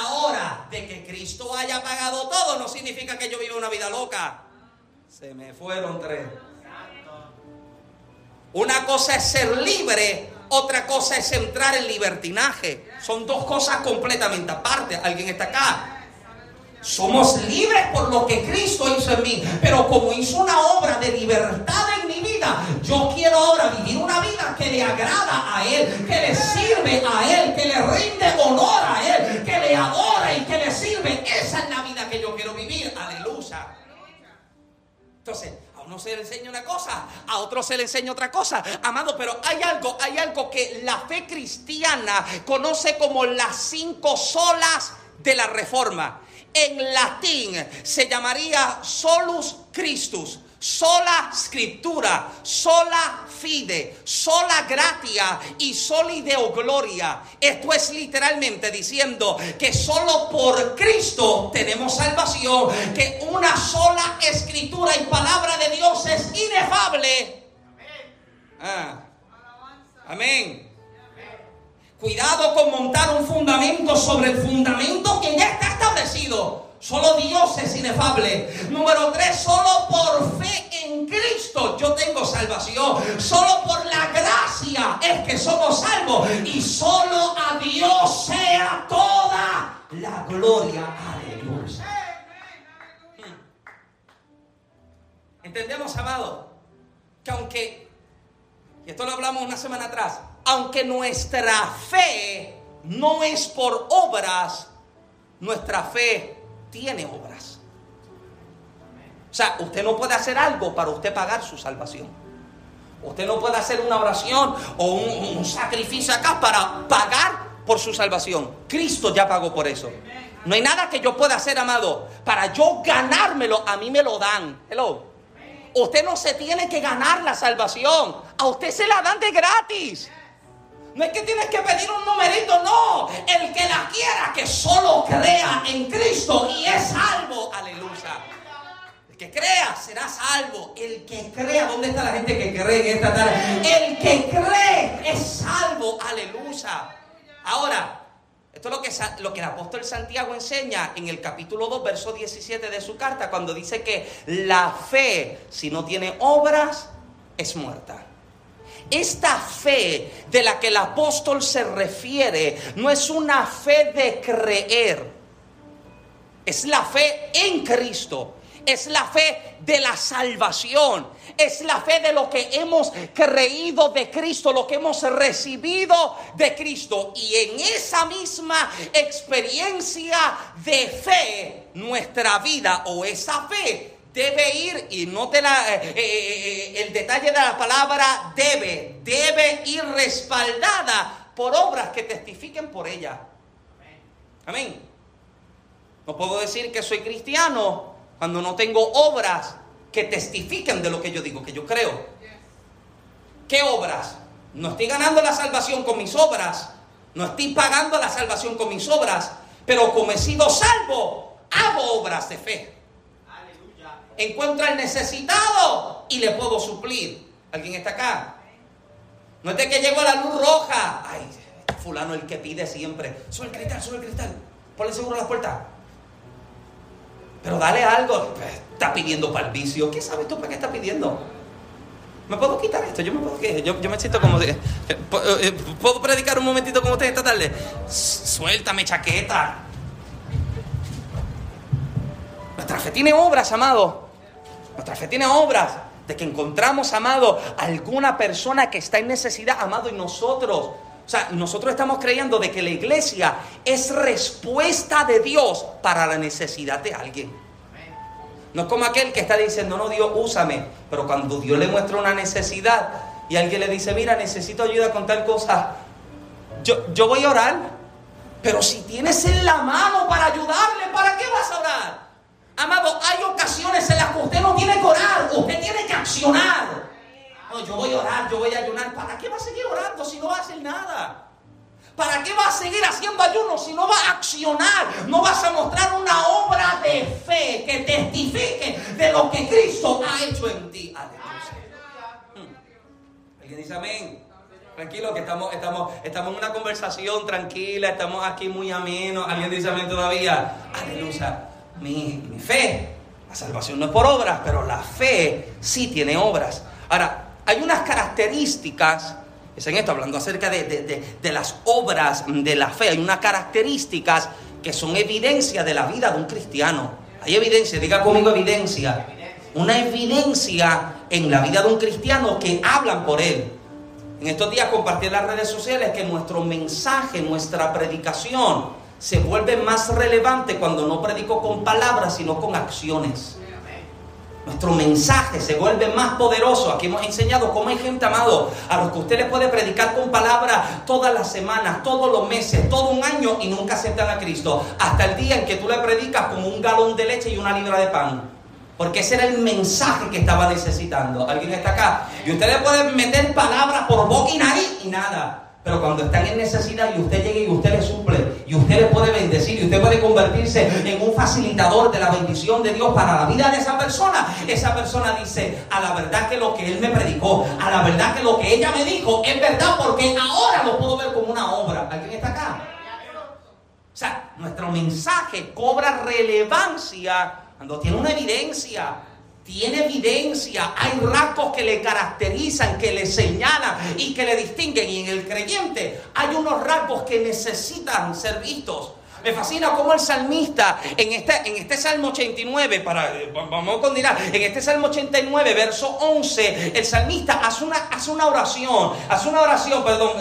Ahora, de que Cristo haya pagado todo, no significa que yo viva una vida loca. Se me fueron tres. Una cosa es ser libre, otra cosa es entrar en libertinaje. Son dos cosas completamente aparte. ¿Alguien está acá? Somos libres por lo que Cristo hizo en mí. Pero como hizo una obra de libertad en mi vida, yo quiero ahora vivir una vida que le agrada a Él, que le sirve a Él, que le rinde honor a Él, que le adora y que le sirve. Esa es la vida que yo quiero vivir. Aleluya. Entonces, uno se le enseña una cosa, a otro se le enseña otra cosa. Amado, pero hay algo, hay algo que la fe cristiana conoce como las cinco solas de la reforma. En latín se llamaría solus Christus sola scriptura, sola fide, sola gratia y soli deo gloria. Esto es literalmente diciendo que solo por Cristo tenemos salvación, que una sola escritura y palabra de Dios es inefable. Ah. Amén. Cuidado con montar un fundamento sobre el fundamento que ya está establecido. Solo Dios es inefable. Número tres, solo por fe en Cristo yo tengo salvación. Solo por la gracia es que somos salvos. Y solo a Dios sea toda la gloria. Aleluya. Entendemos, amado, que aunque, y esto lo hablamos una semana atrás, aunque nuestra fe no es por obras, nuestra fe tiene obras. O sea, usted no puede hacer algo para usted pagar su salvación. Usted no puede hacer una oración o un, sacrificio acá para pagar por su salvación. Cristo ya pagó por eso. No hay nada que yo pueda hacer, amado, para yo ganármelo. A mí me lo dan. Hello. Usted no se tiene que ganar la salvación. A usted se la dan de gratis. No es que tienes que pedir un numerito, no. El que la quiera, que solo crea en Cristo y es salvo. Aleluya. El que crea será salvo. El que crea, ¿dónde está la gente que cree en esta tarde? El que cree es salvo. Aleluya. Ahora, esto es lo que, el apóstol Santiago enseña en el capítulo 2, verso 17 de su carta, cuando dice que la fe, si no tiene obras, es muerta. Esta fe de la que el apóstol se refiere no es una fe de creer, es la fe en Cristo, es la fe de la salvación, es la fe de lo que hemos creído de Cristo, lo que hemos recibido de Cristo. Y en esa misma experiencia de fe, nuestra vida o esa fe debe ir, y no te la, eh, eh, eh, el detalle de la palabra debe, debe ir respaldada por obras que testifiquen por ella. Amén. No puedo decir que soy cristiano cuando no tengo obras que testifiquen de lo que yo digo, que yo creo. ¿Qué obras? No estoy ganando la salvación con mis obras. No estoy pagando la salvación con mis obras Pero como he sido salvo, hago obras de fe. Encuentro al necesitado y le puedo suplir. ¿Alguien está acá? No es de que llego a la luz roja. Ay, fulano el que pide siempre. Sube el cristal, sube el cristal. Ponle seguro a la puerta. Pero dale algo. Está pidiendo para el vicio. ¿Qué sabes tú para qué está pidiendo? ¿Me puedo quitar esto? Yo me puedo yo, yo me siento como de, eh, eh, ¿Puedo predicar un momentito con usted esta tarde? Suéltame, chaqueta. Nuestra fe tiene obras, amado. Nuestra fe tiene obras de que encontramos, amado, alguna persona que está en necesidad, amado, y nosotros, o sea, nosotros estamos creyendo de que la iglesia es respuesta de Dios para la necesidad de alguien. No es como aquel que está diciendo, no, Dios, úsame. Pero cuando Dios le muestra una necesidad y alguien le dice, mira, necesito ayuda con tal cosa, yo, yo voy a orar. Pero si tienes en la mano para ayudarle, ¿para qué vas a orar? Amado, hay ocasiones en las que usted no tiene que orar, usted tiene que accionar. No, yo voy a orar, yo voy a ayunar. ¿Para qué va a seguir orando si no va a hacer nada? ¿Para qué vas a seguir haciendo ayuno si no vas a accionar? No vas a mostrar una obra de fe que testifique de lo que Cristo ha hecho en ti. ¿Alguien dice amén? Tranquilo, que estamos, estamos, estamos en una conversación tranquila, estamos aquí muy ameno. ¿Alguien dice amén todavía? Aleluya. Mi, mi fe, la salvación no es por obras, pero la fe sí tiene obras. Ahora, hay unas características es en esto, hablando acerca de, las obras de la fe. Hay unas características que son evidencia de la vida de un cristiano. Hay evidencia, diga conmigo evidencia. Una evidencia en la vida de un cristiano que hablan por él. En estos días compartí en las redes sociales que nuestro mensaje, nuestra predicación, se vuelve más relevante cuando no predico con palabras, sino con acciones. Nuestro mensaje se vuelve más poderoso. Aquí hemos enseñado cómo hay gente, amado, a los que usted le puede predicar con palabras todas las semanas, todos los meses, todo un año y nunca aceptan a Cristo. Hasta el día en que tú le predicas como un galón de leche y una libra de pan. Porque ese era el mensaje que estaba necesitando. ¿Alguien está acá? Y usted le puede meter palabras por boca y nariz y nada. Pero cuando están en necesidad y usted llega y usted le suple y usted le puede bendecir y usted puede convertirse en un facilitador de la bendición de Dios para la vida de esa persona, esa persona dice, a la verdad que lo que él me predicó, a la verdad que lo que ella me dijo es verdad porque ahora lo puedo ver como una obra. ¿Alguien está acá? O sea, nuestro mensaje cobra relevancia cuando tiene una evidencia tiene evidencia, hay rasgos que le caracterizan, que le señalan y que le distinguen. Y en el creyente hay unos rasgos que necesitan ser vistos. Me fascina cómo el salmista en este, en este Salmo 89, para, eh, vamos a continuar, en este Salmo 89, verso 11, el salmista hace una, hace una oración, hace una oración, perdón,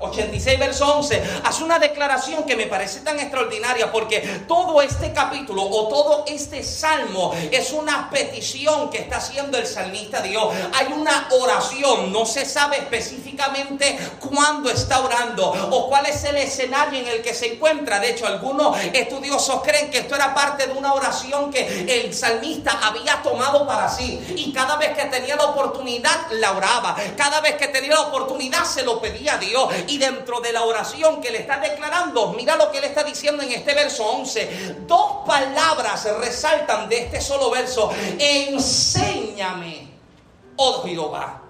86, eh, verso 11, hace una declaración que me parece tan extraordinaria porque todo este capítulo o todo este salmo es una petición que está haciendo el salmista a Dios. Hay una oración, no se sabe específicamente cuándo está orando o cuál es el escenario en el que se encuentra. De hecho, algunos estudiosos creen que esto era parte de una oración que el salmista había tomado para sí. Y cada vez que tenía la oportunidad, la oraba. Cada vez que tenía la oportunidad, se lo pedía a Dios. Y dentro de la oración que le está declarando, mira lo que le está diciendo en este verso 11. Dos palabras resaltan de este solo verso. Enséñame, oh Jehová.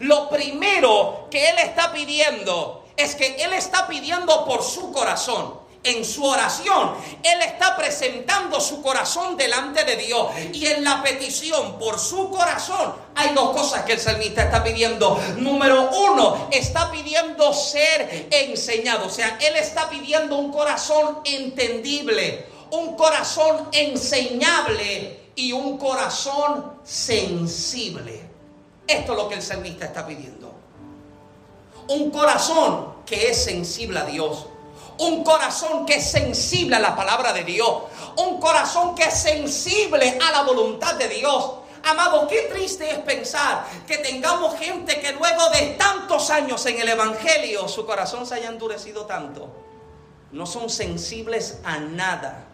Lo primero que él está pidiendo es que él está pidiendo por su corazón en su oración, él está presentando su corazón delante de Dios. Y en la petición por su corazón hay dos cosas que el salmista está pidiendo. Número uno, está pidiendo ser enseñado. O sea, él está pidiendo un corazón entendible, un corazón enseñable y un corazón sensible. Esto es lo que el salmista está pidiendo. Un corazón que es sensible a Dios un corazón que es sensible a la palabra de Dios. Un corazón que es sensible a la voluntad de Dios. Amado, qué triste es pensar que tengamos gente que luego de tantos años en el Evangelio su corazón se haya endurecido tanto. No son sensibles a nada.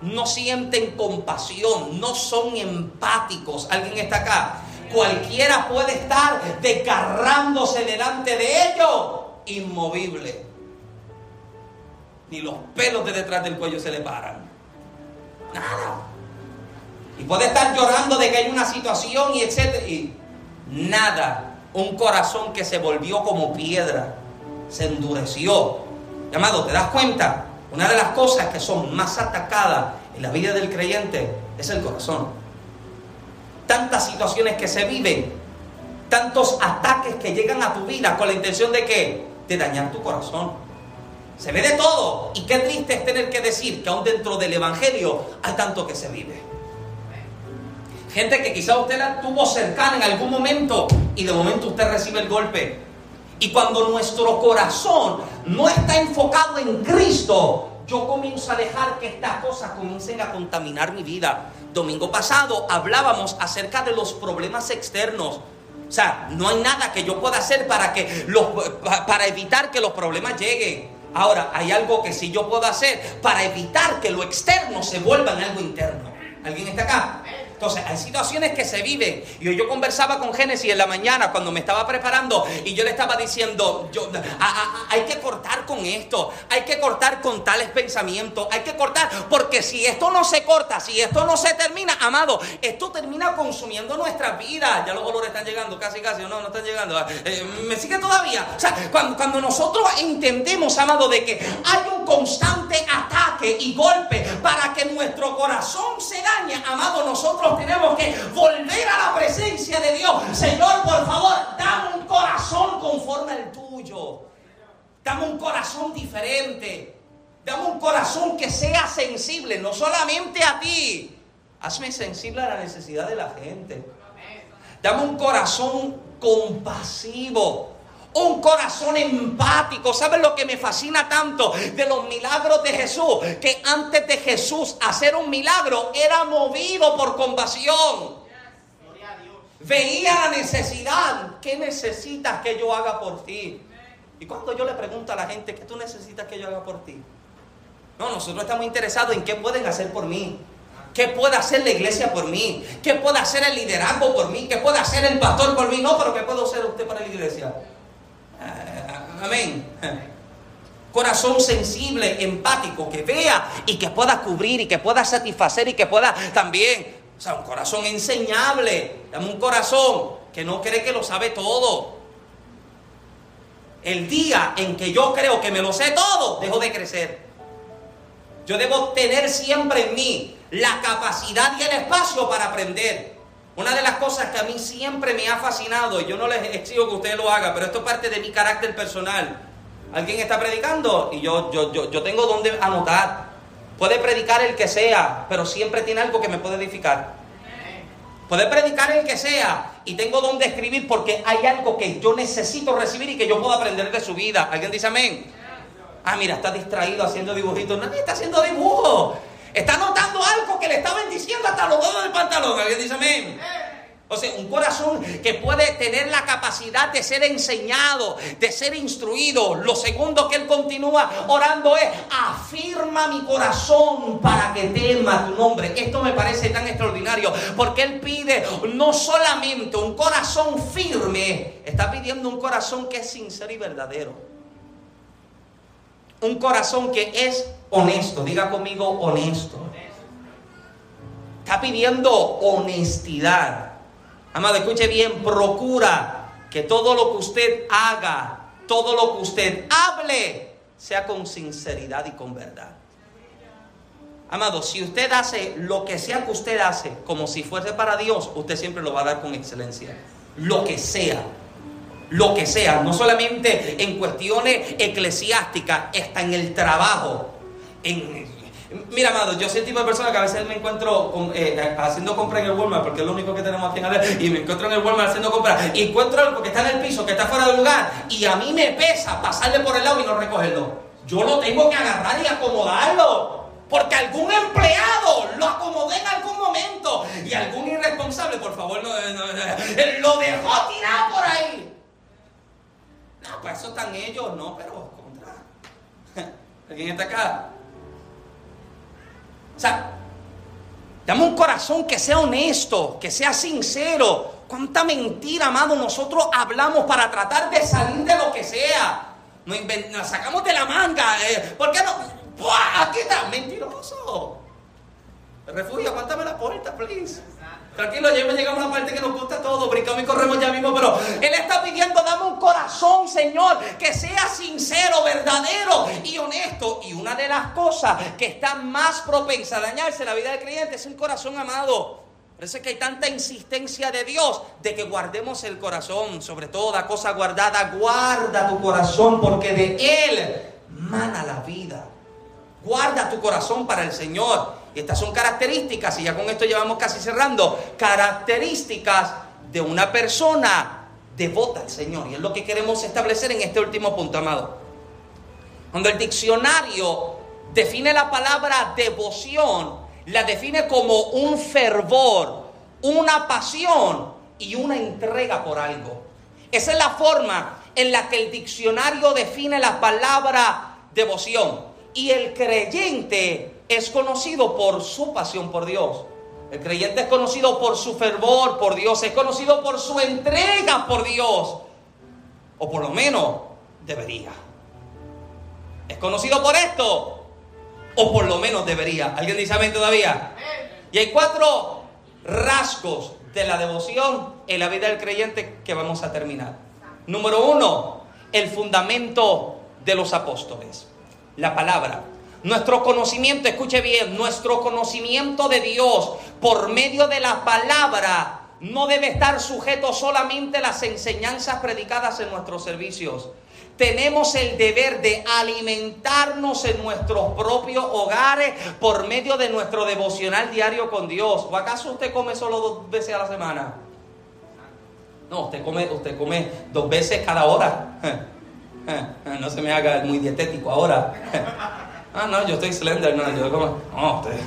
No sienten compasión, no son empáticos. ¿Alguien está acá? Cualquiera puede estar desgarrándose delante de ellos, inmovible ni los pelos de detrás del cuello se le paran. Nada. Y puede estar llorando de que hay una situación y etcétera. Y nada. Un corazón que se volvió como piedra. Se endureció. Llamado, ¿te das cuenta? Una de las cosas que son más atacadas en la vida del creyente es el corazón. Tantas situaciones que se viven, tantos ataques que llegan a tu vida con la intención de que de dañar tu corazón. Se ve de todo. Y qué triste es tener que decir que aún dentro del Evangelio hay tanto que se vive. Gente que quizá usted la tuvo cercana en algún momento y de momento usted recibe el golpe. Y cuando nuestro corazón no está enfocado en Cristo, yo comienzo a dejar que estas cosas comiencen a contaminar mi vida. Domingo pasado hablábamos acerca de los problemas externos. O sea, no hay nada que yo pueda hacer para, que para evitar que los problemas lleguen. Ahora, hay algo que sí yo puedo hacer para evitar que lo externo se vuelva en algo interno. ¿Alguien está acá? Entonces, hay situaciones que se viven. Y hoy yo conversaba con Génesis en la mañana cuando me estaba preparando y yo le estaba diciendo, yo, hay que cortar con esto, hay que cortar con tales pensamientos, hay que cortar, porque si esto no se corta, si esto no se termina, amado, esto termina consumiendo nuestra vida. Ya los olores están llegando, casi, casi, no, no están llegando. Eh, me sigue todavía. O sea, cuando nosotros entendemos, amado, de que hay un constante ataque y golpe para que nuestro corazón se dañe, amado, nosotros tenemos que volver a la presencia de Dios. Señor, por favor, dame un corazón conforme al tuyo. Dame un corazón diferente. Dame un corazón que sea sensible, no solamente a ti. Hazme sensible a la necesidad de la gente. Dame un corazón compasivo un corazón empático. ¿Sabes lo que me fascina tanto de los milagros de Jesús? Que antes de Jesús hacer un milagro era movido por compasión. Veía la necesidad. ¿Qué necesitas que yo haga por ti? Y cuando yo le pregunto a la gente, ¿qué tú necesitas que yo haga por ti? No, nosotros estamos interesados en qué pueden hacer por mí. ¿Qué puede hacer la iglesia por mí? ¿Qué puede hacer el liderazgo por mí? ¿Qué puede hacer el pastor por mí? No, pero ¿qué puede hacer usted para la iglesia? Amén. Corazón sensible, empático, que vea y que pueda cubrir y que pueda satisfacer y que pueda también, o sea, un corazón enseñable. Un corazón que no cree que lo sabe todo. El día en que yo creo que me lo sé todo, dejo de crecer. Yo debo tener siempre en mí la capacidad y el espacio para aprender. Una de las cosas que a mí siempre me ha fascinado, y yo no les exijo que usted lo haga, pero esto es parte de mi carácter personal. Alguien está predicando y yo, yo, yo, yo tengo donde anotar. Puede predicar el que sea, pero siempre tiene algo que me puede edificar. Puede predicar el que sea y tengo donde escribir porque hay algo que yo necesito recibir y que yo puedo aprender de su vida. ¿Alguien dice amén? Ah, mira, está distraído haciendo dibujitos. Nadie está haciendo dibujos. Está notando algo que le está bendiciendo hasta los dedos del pantalón. ¿Alguien dice amén? O sea, un corazón que puede tener la capacidad de ser enseñado, de ser instruido. Lo segundo que él continúa orando es, afirma mi corazón para que tema tu nombre. Esto me parece tan extraordinario, porque él pide no solamente un corazón firme, está pidiendo un corazón que es sincero y verdadero. Un corazón que es honesto. Diga conmigo honesto. Está pidiendo honestidad. Amado, escuche bien, procura que todo lo que usted haga, todo lo que usted hable, sea con sinceridad y con verdad. Amado, si usted hace lo que sea que usted hace como si fuese para Dios, usted siempre lo va a dar con excelencia. Lo que sea lo que sea, no solamente en cuestiones eclesiásticas, está en el trabajo. Mira, amado, yo soy el tipo de persona que a veces me encuentro eh, haciendo compras en el Walmart, porque es lo único que tenemos aquí en Adel, y me encuentro en el Walmart haciendo compras, y encuentro algo que está en el piso, que está fuera del lugar, y a mí me pesa pasarle por el lado y no recogerlo. Yo lo tengo que agarrar y acomodarlo. Porque algún empleado lo acomodé en algún momento y algún irresponsable, por favor, lo dejó tirado por ahí. No, para eso están ellos, no, pero contra. ¿Alguien está acá? O sea, dame un corazón que sea honesto, que sea sincero. ¿Cuánta mentira, amado, nosotros hablamos para tratar de salir de lo que sea? Nos, sacamos de la manga. Eh. ¿Por qué no? ¡Buah! ¿Qué tal? Mentiroso. Refugio, aguántame la puerta, please. Tranquilo, ya llegamos a la parte que nos gusta todo, brincamos y corremos ya mismo, pero Él está pidiendo, dame un corazón, Señor, que sea sincero, verdadero y honesto. Y una de las cosas que está más propensa a dañarse la vida del creyente es el corazón amado. Es que hay tanta insistencia de Dios de que guardemos el corazón, sobre toda cosa guardada, guarda tu corazón porque de Él mana la vida. Guarda tu corazón para el Señor. Y estas son características, y ya con esto llevamos casi cerrando, características de una persona devota al Señor. Y es lo que queremos establecer en este último punto, amado. Cuando el diccionario define la palabra devoción, la define como un fervor, una pasión y una entrega por algo. Esa es la forma en la que el diccionario define la palabra devoción. Y el creyente es conocido por su pasión por Dios. El creyente es conocido por su fervor por Dios, es conocido por su entrega por Dios. O por lo menos debería. ¿Es conocido por esto? O por lo menos debería. ¿Alguien dice amén todavía? Y hay cuatro rasgos de la devoción en la vida del creyente que vamos a terminar. Número uno, el fundamento de los apóstoles. La palabra. Nuestro conocimiento, escuche bien, nuestro conocimiento de Dios por medio de la palabra no debe estar sujeto solamente a las enseñanzas predicadas en nuestros servicios. Tenemos el deber de alimentarnos en nuestros propios hogares por medio de nuestro devocional diario con Dios. ¿O acaso usted come solo dos veces a la semana? No, usted come, usted come dos veces cada hora. No se me haga muy dietético ahora. Ah, no, yo estoy slender, no, yo como, no, usted,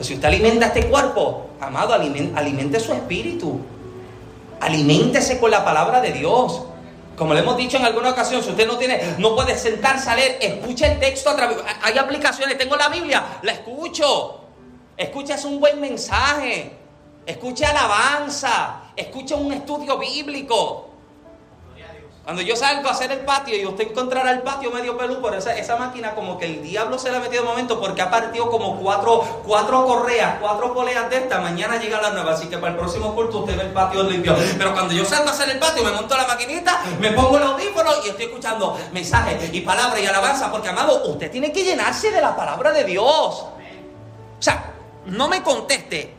si usted alimenta este cuerpo, amado, alimente, su espíritu. Aliméntese con la palabra de Dios. Como le hemos dicho en alguna ocasión, si usted no tiene, no puede sentarse a leer, escuche el texto a través. Hay aplicaciones, tengo la Biblia, la escucho. Escucha es un buen mensaje. Escuche alabanza. Escuche un estudio bíblico. Cuando yo salgo a hacer el patio y usted encontrará el patio medio pelú, por esa, esa máquina como que el diablo se la ha metido de momento porque ha partido como cuatro, cuatro correas, cuatro poleas de esta. Mañana llega la nueva, así que para el próximo culto usted ve el patio limpio. Pero cuando yo salgo a hacer el patio, me monto la maquinita, me pongo el audífono y estoy escuchando mensajes y palabras y alabanza. Porque, amado, usted tiene que llenarse de la palabra de Dios. O sea, no me conteste.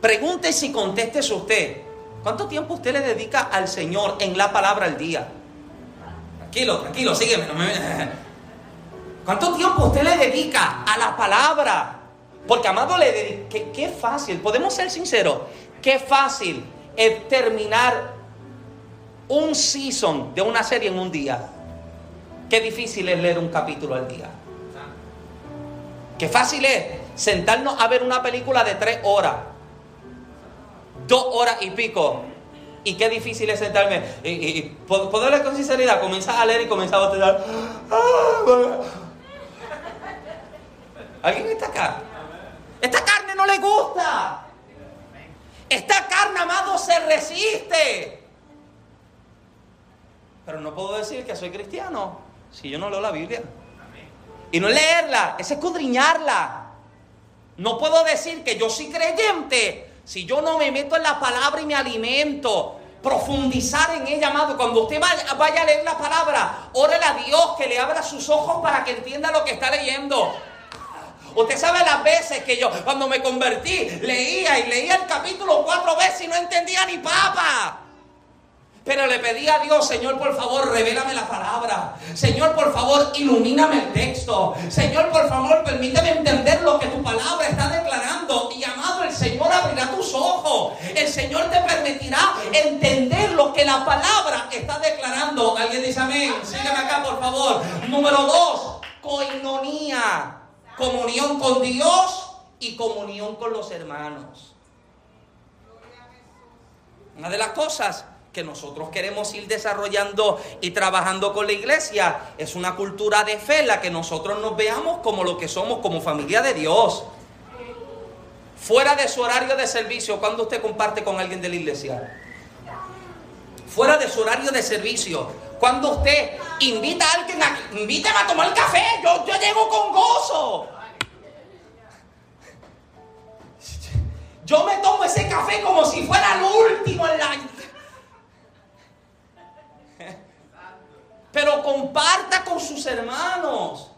Pregunte si conteste usted. ¿Cuánto tiempo usted le dedica al Señor en la palabra al día? Tranquilo, tranquilo, sígueme. ¿Cuánto tiempo usted le dedica a la palabra? Porque, amado, le dedica. Qué, fácil, podemos ser sinceros. Qué fácil es terminar un season de una serie en un día. Qué difícil es leer un capítulo al día. Qué fácil es sentarnos a ver una película de tres horas, dos horas y pico, y qué difícil es sentarme. Y, y, poderle con sinceridad, comenzar a leer y comenzar a botar. ¿Alguien está acá? Esta carne no le gusta. Esta carne, amado, se resiste. Pero no puedo decir que soy cristiano si yo no leo la Biblia. Y no leerla, es escudriñarla. No puedo decir que yo soy creyente si yo no me meto en la palabra y me alimento, profundizar en ella, amado. Cuando usted vaya, a leer la palabra, órale a Dios que le abra sus ojos para que entienda lo que está leyendo. Usted sabe las veces que yo, cuando me convertí, leía y leía el capítulo cuatro veces y no entendía ni papa. Pero le pedí a Dios, Señor, por favor, revélame la palabra. Señor, por favor, ilumíname el texto. Señor, por favor, permíteme entender lo que tu palabra está declarando. Y amado, el Señor abrirá tus ojos. El Señor te permitirá entender lo que la palabra está declarando. Alguien dice amén. Sígueme acá, por favor. Número dos, coinonía. Comunión con Dios y comunión con los hermanos. Una de las cosas que nosotros queremos ir desarrollando y trabajando con la iglesia. Es una cultura de fe la que nosotros nos veamos como lo que somos, como familia de Dios. Fuera de su horario de servicio, cuando usted comparte con alguien de la iglesia? fuera de su horario de servicio. Cuando usted invita a alguien a, invítame a tomar café, yo, yo llego con gozo. Yo me tomo ese café como si fuera el último en la... Pero comparta con sus hermanos.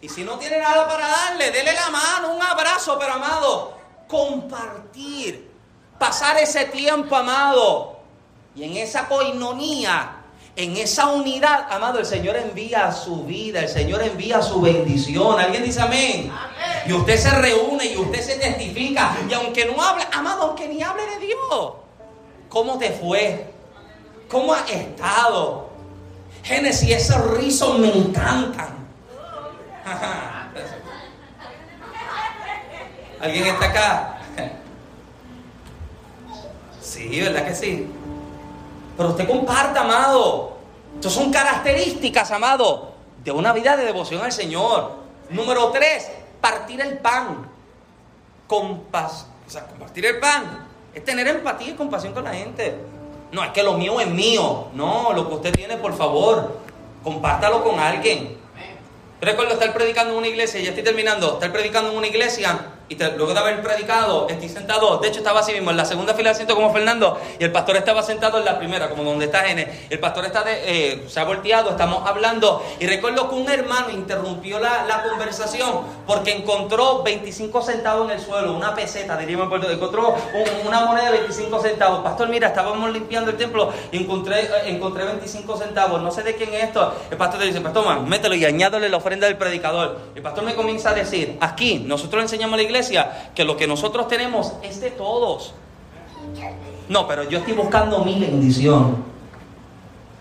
Y si no tiene nada para darle, dele la mano, un abrazo, pero amado, compartir, pasar ese tiempo, amado. Y en esa coinonía, en esa unidad, amado, el Señor envía su vida, el Señor envía su bendición. ¿Alguien dice amén? Y usted se reúne y usted se testifica. Y aunque no hable, amado, aunque ni hable de Dios, ¿cómo te fue? ¿Cómo has estado? Génesis, esos rizos me encantan. ¿Alguien está acá? Sí, ¿verdad que sí? Pero usted comparta, amado. Estas son características, amado, de una vida de devoción al Señor. Número tres, partir el pan. Compas, o sea, compartir el pan es tener empatía y compasión con la gente. No, es que lo mío es mío. No, lo que usted tiene, por favor, compártalo con alguien. Recuerdo estar predicando en una iglesia, ya estoy terminando, estar predicando en una iglesia y luego de haber predicado, estoy sentado, de hecho estaba así mismo, en la segunda fila siento como Fernando, y el pastor estaba sentado en la primera, como donde está N. El pastor está eh, se ha volteado, estamos hablando, y recuerdo que un hermano interrumpió la, la, conversación porque encontró 25 centavos en el suelo, una peseta, diríamos en encontró una moneda de 25 centavos. Pastor, mira, estábamos limpiando el templo y encontré, eh, encontré 25 centavos, no sé de quién es esto. El pastor le dice, pastor, mételo y añádole la ofrenda del predicador. El pastor me comienza a decir, aquí, nosotros enseñamos la iglesia, que lo que nosotros tenemos es de todos. No, pero yo estoy buscando mi bendición.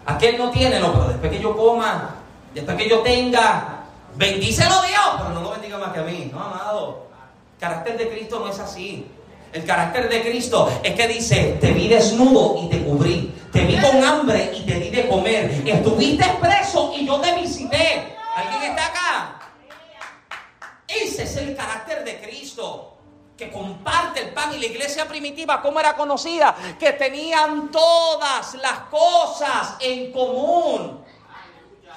Aquel no tiene, no, pero después que yo coma, después que yo tenga, bendícelo Dios, pero no lo bendiga más que a mí. No, amado. El carácter de Cristo no es así. El carácter de Cristo es que dice, te vi desnudo y te cubrí, te vi con hambre y te di de comer, estuviste preso y yo te visité. ¿Alguien está acá? Ese es el carácter de Cristo que comparte el pan y la iglesia primitiva, ¿cómo era conocida? Que tenían todas las cosas en común.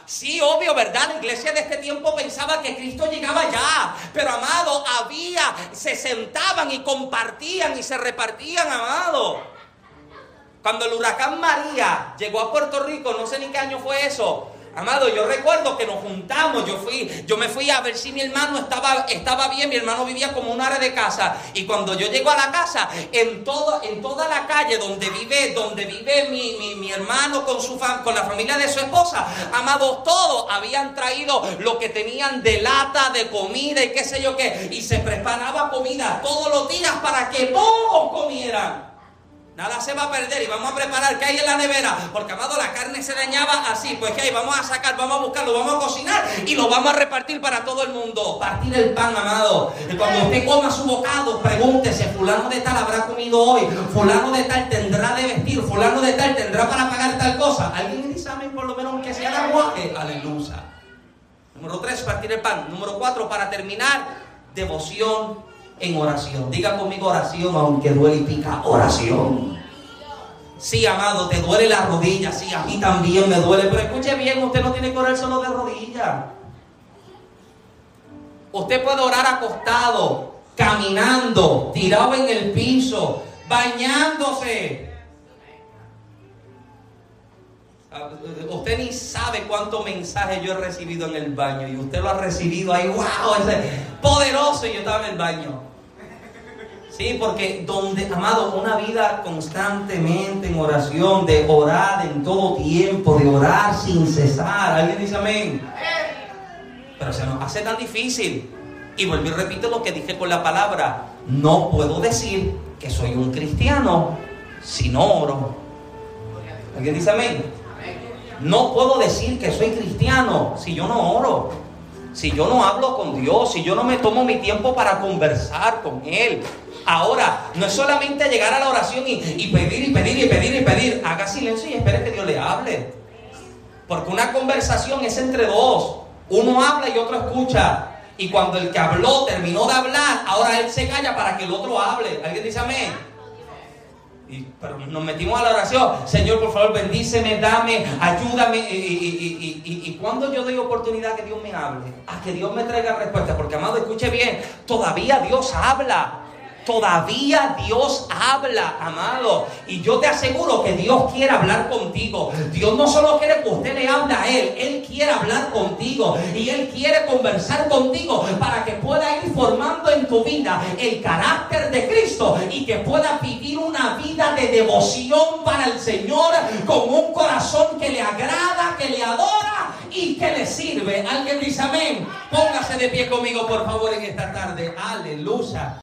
Sí, obvio, ¿verdad? La iglesia de este tiempo pensaba que Cristo llegaba ya, pero amado, había, se sentaban y compartían y se repartían, amado. Cuando el huracán María llegó a Puerto Rico, no sé ni qué año fue eso, Amado, yo recuerdo que nos juntamos, yo fui, yo me fui a ver si mi hermano estaba, estaba bien, mi hermano vivía como un área de casa. Y cuando yo llego a la casa, en, todo, en toda la calle donde vive, donde vive mi, mi, hermano con, su con la familia de su esposa, amado, todos habían traído lo que tenían de lata, de comida y qué sé yo qué. Y se preparaba comida todos los días para que todos comieran. Nada se va a perder y vamos a preparar qué hay en la nevera. Porque, amado, la carne se dañaba así. Pues, ¿qué hay? Vamos a sacar, vamos a buscarlo, vamos a cocinar y lo vamos a repartir para todo el mundo. Partir el pan, amado. Y cuando usted coma su bocado, pregúntese, fulano de tal habrá comido hoy. Fulano de tal tendrá de vestir. Fulano de tal tendrá para pagar tal cosa. ¿Alguien dice amén por lo menos aunque sea el aguaje? Aleluya. Número tres, partir el pan. Número cuatro, para terminar, devoción en oración. Diga conmigo oración, aunque duele y pica, oración. Sí, amado, te duele la rodilla, sí, a mí también me duele, pero escuche bien, usted no tiene que orar solo de rodillas. Usted puede orar acostado, caminando, tirado en el piso, bañándose. Usted ni sabe cuántos mensajes yo he recibido en el baño y usted lo ha recibido ahí, wow, ese poderoso y yo estaba en el baño. Sí, porque donde, amado, una vida constantemente en oración, de orar en todo tiempo, de orar sin cesar. ¿Alguien dice amén? Pero se nos hace tan difícil. Y vuelvo y repito lo que dije con la palabra. No puedo decir que soy un cristiano si no oro. ¿Alguien dice amén? No puedo decir que soy cristiano si yo no oro. Si yo no hablo con Dios, si yo no me tomo mi tiempo para conversar con Él, Ahora, no es solamente llegar a la oración y, pedir y pedir y pedir y pedir. Haga silencio y espere que Dios le hable. Porque una conversación es entre dos. Uno habla y otro escucha. Y cuando el que habló terminó de hablar, ahora él se calla para que el otro hable. ¿Alguien dice amén? Pero nos metimos a la oración. Señor, por favor, bendíceme, dame, ayúdame. Y, y, cuando yo doy oportunidad que Dios me hable, a que Dios me traiga respuesta, porque amado, escuche bien, todavía Dios habla. Todavía Dios habla, amado. Y yo te aseguro que Dios quiere hablar contigo. Dios no solo quiere que usted le hable a Él, Él quiere hablar contigo. Y Él quiere conversar contigo para que pueda ir formando en tu vida el carácter de Cristo y que pueda vivir una vida de devoción para el Señor con un corazón que le agrada, que le adora y que le sirve. Alguien dice amén. Póngase de pie conmigo, por favor, en esta tarde. Aleluya.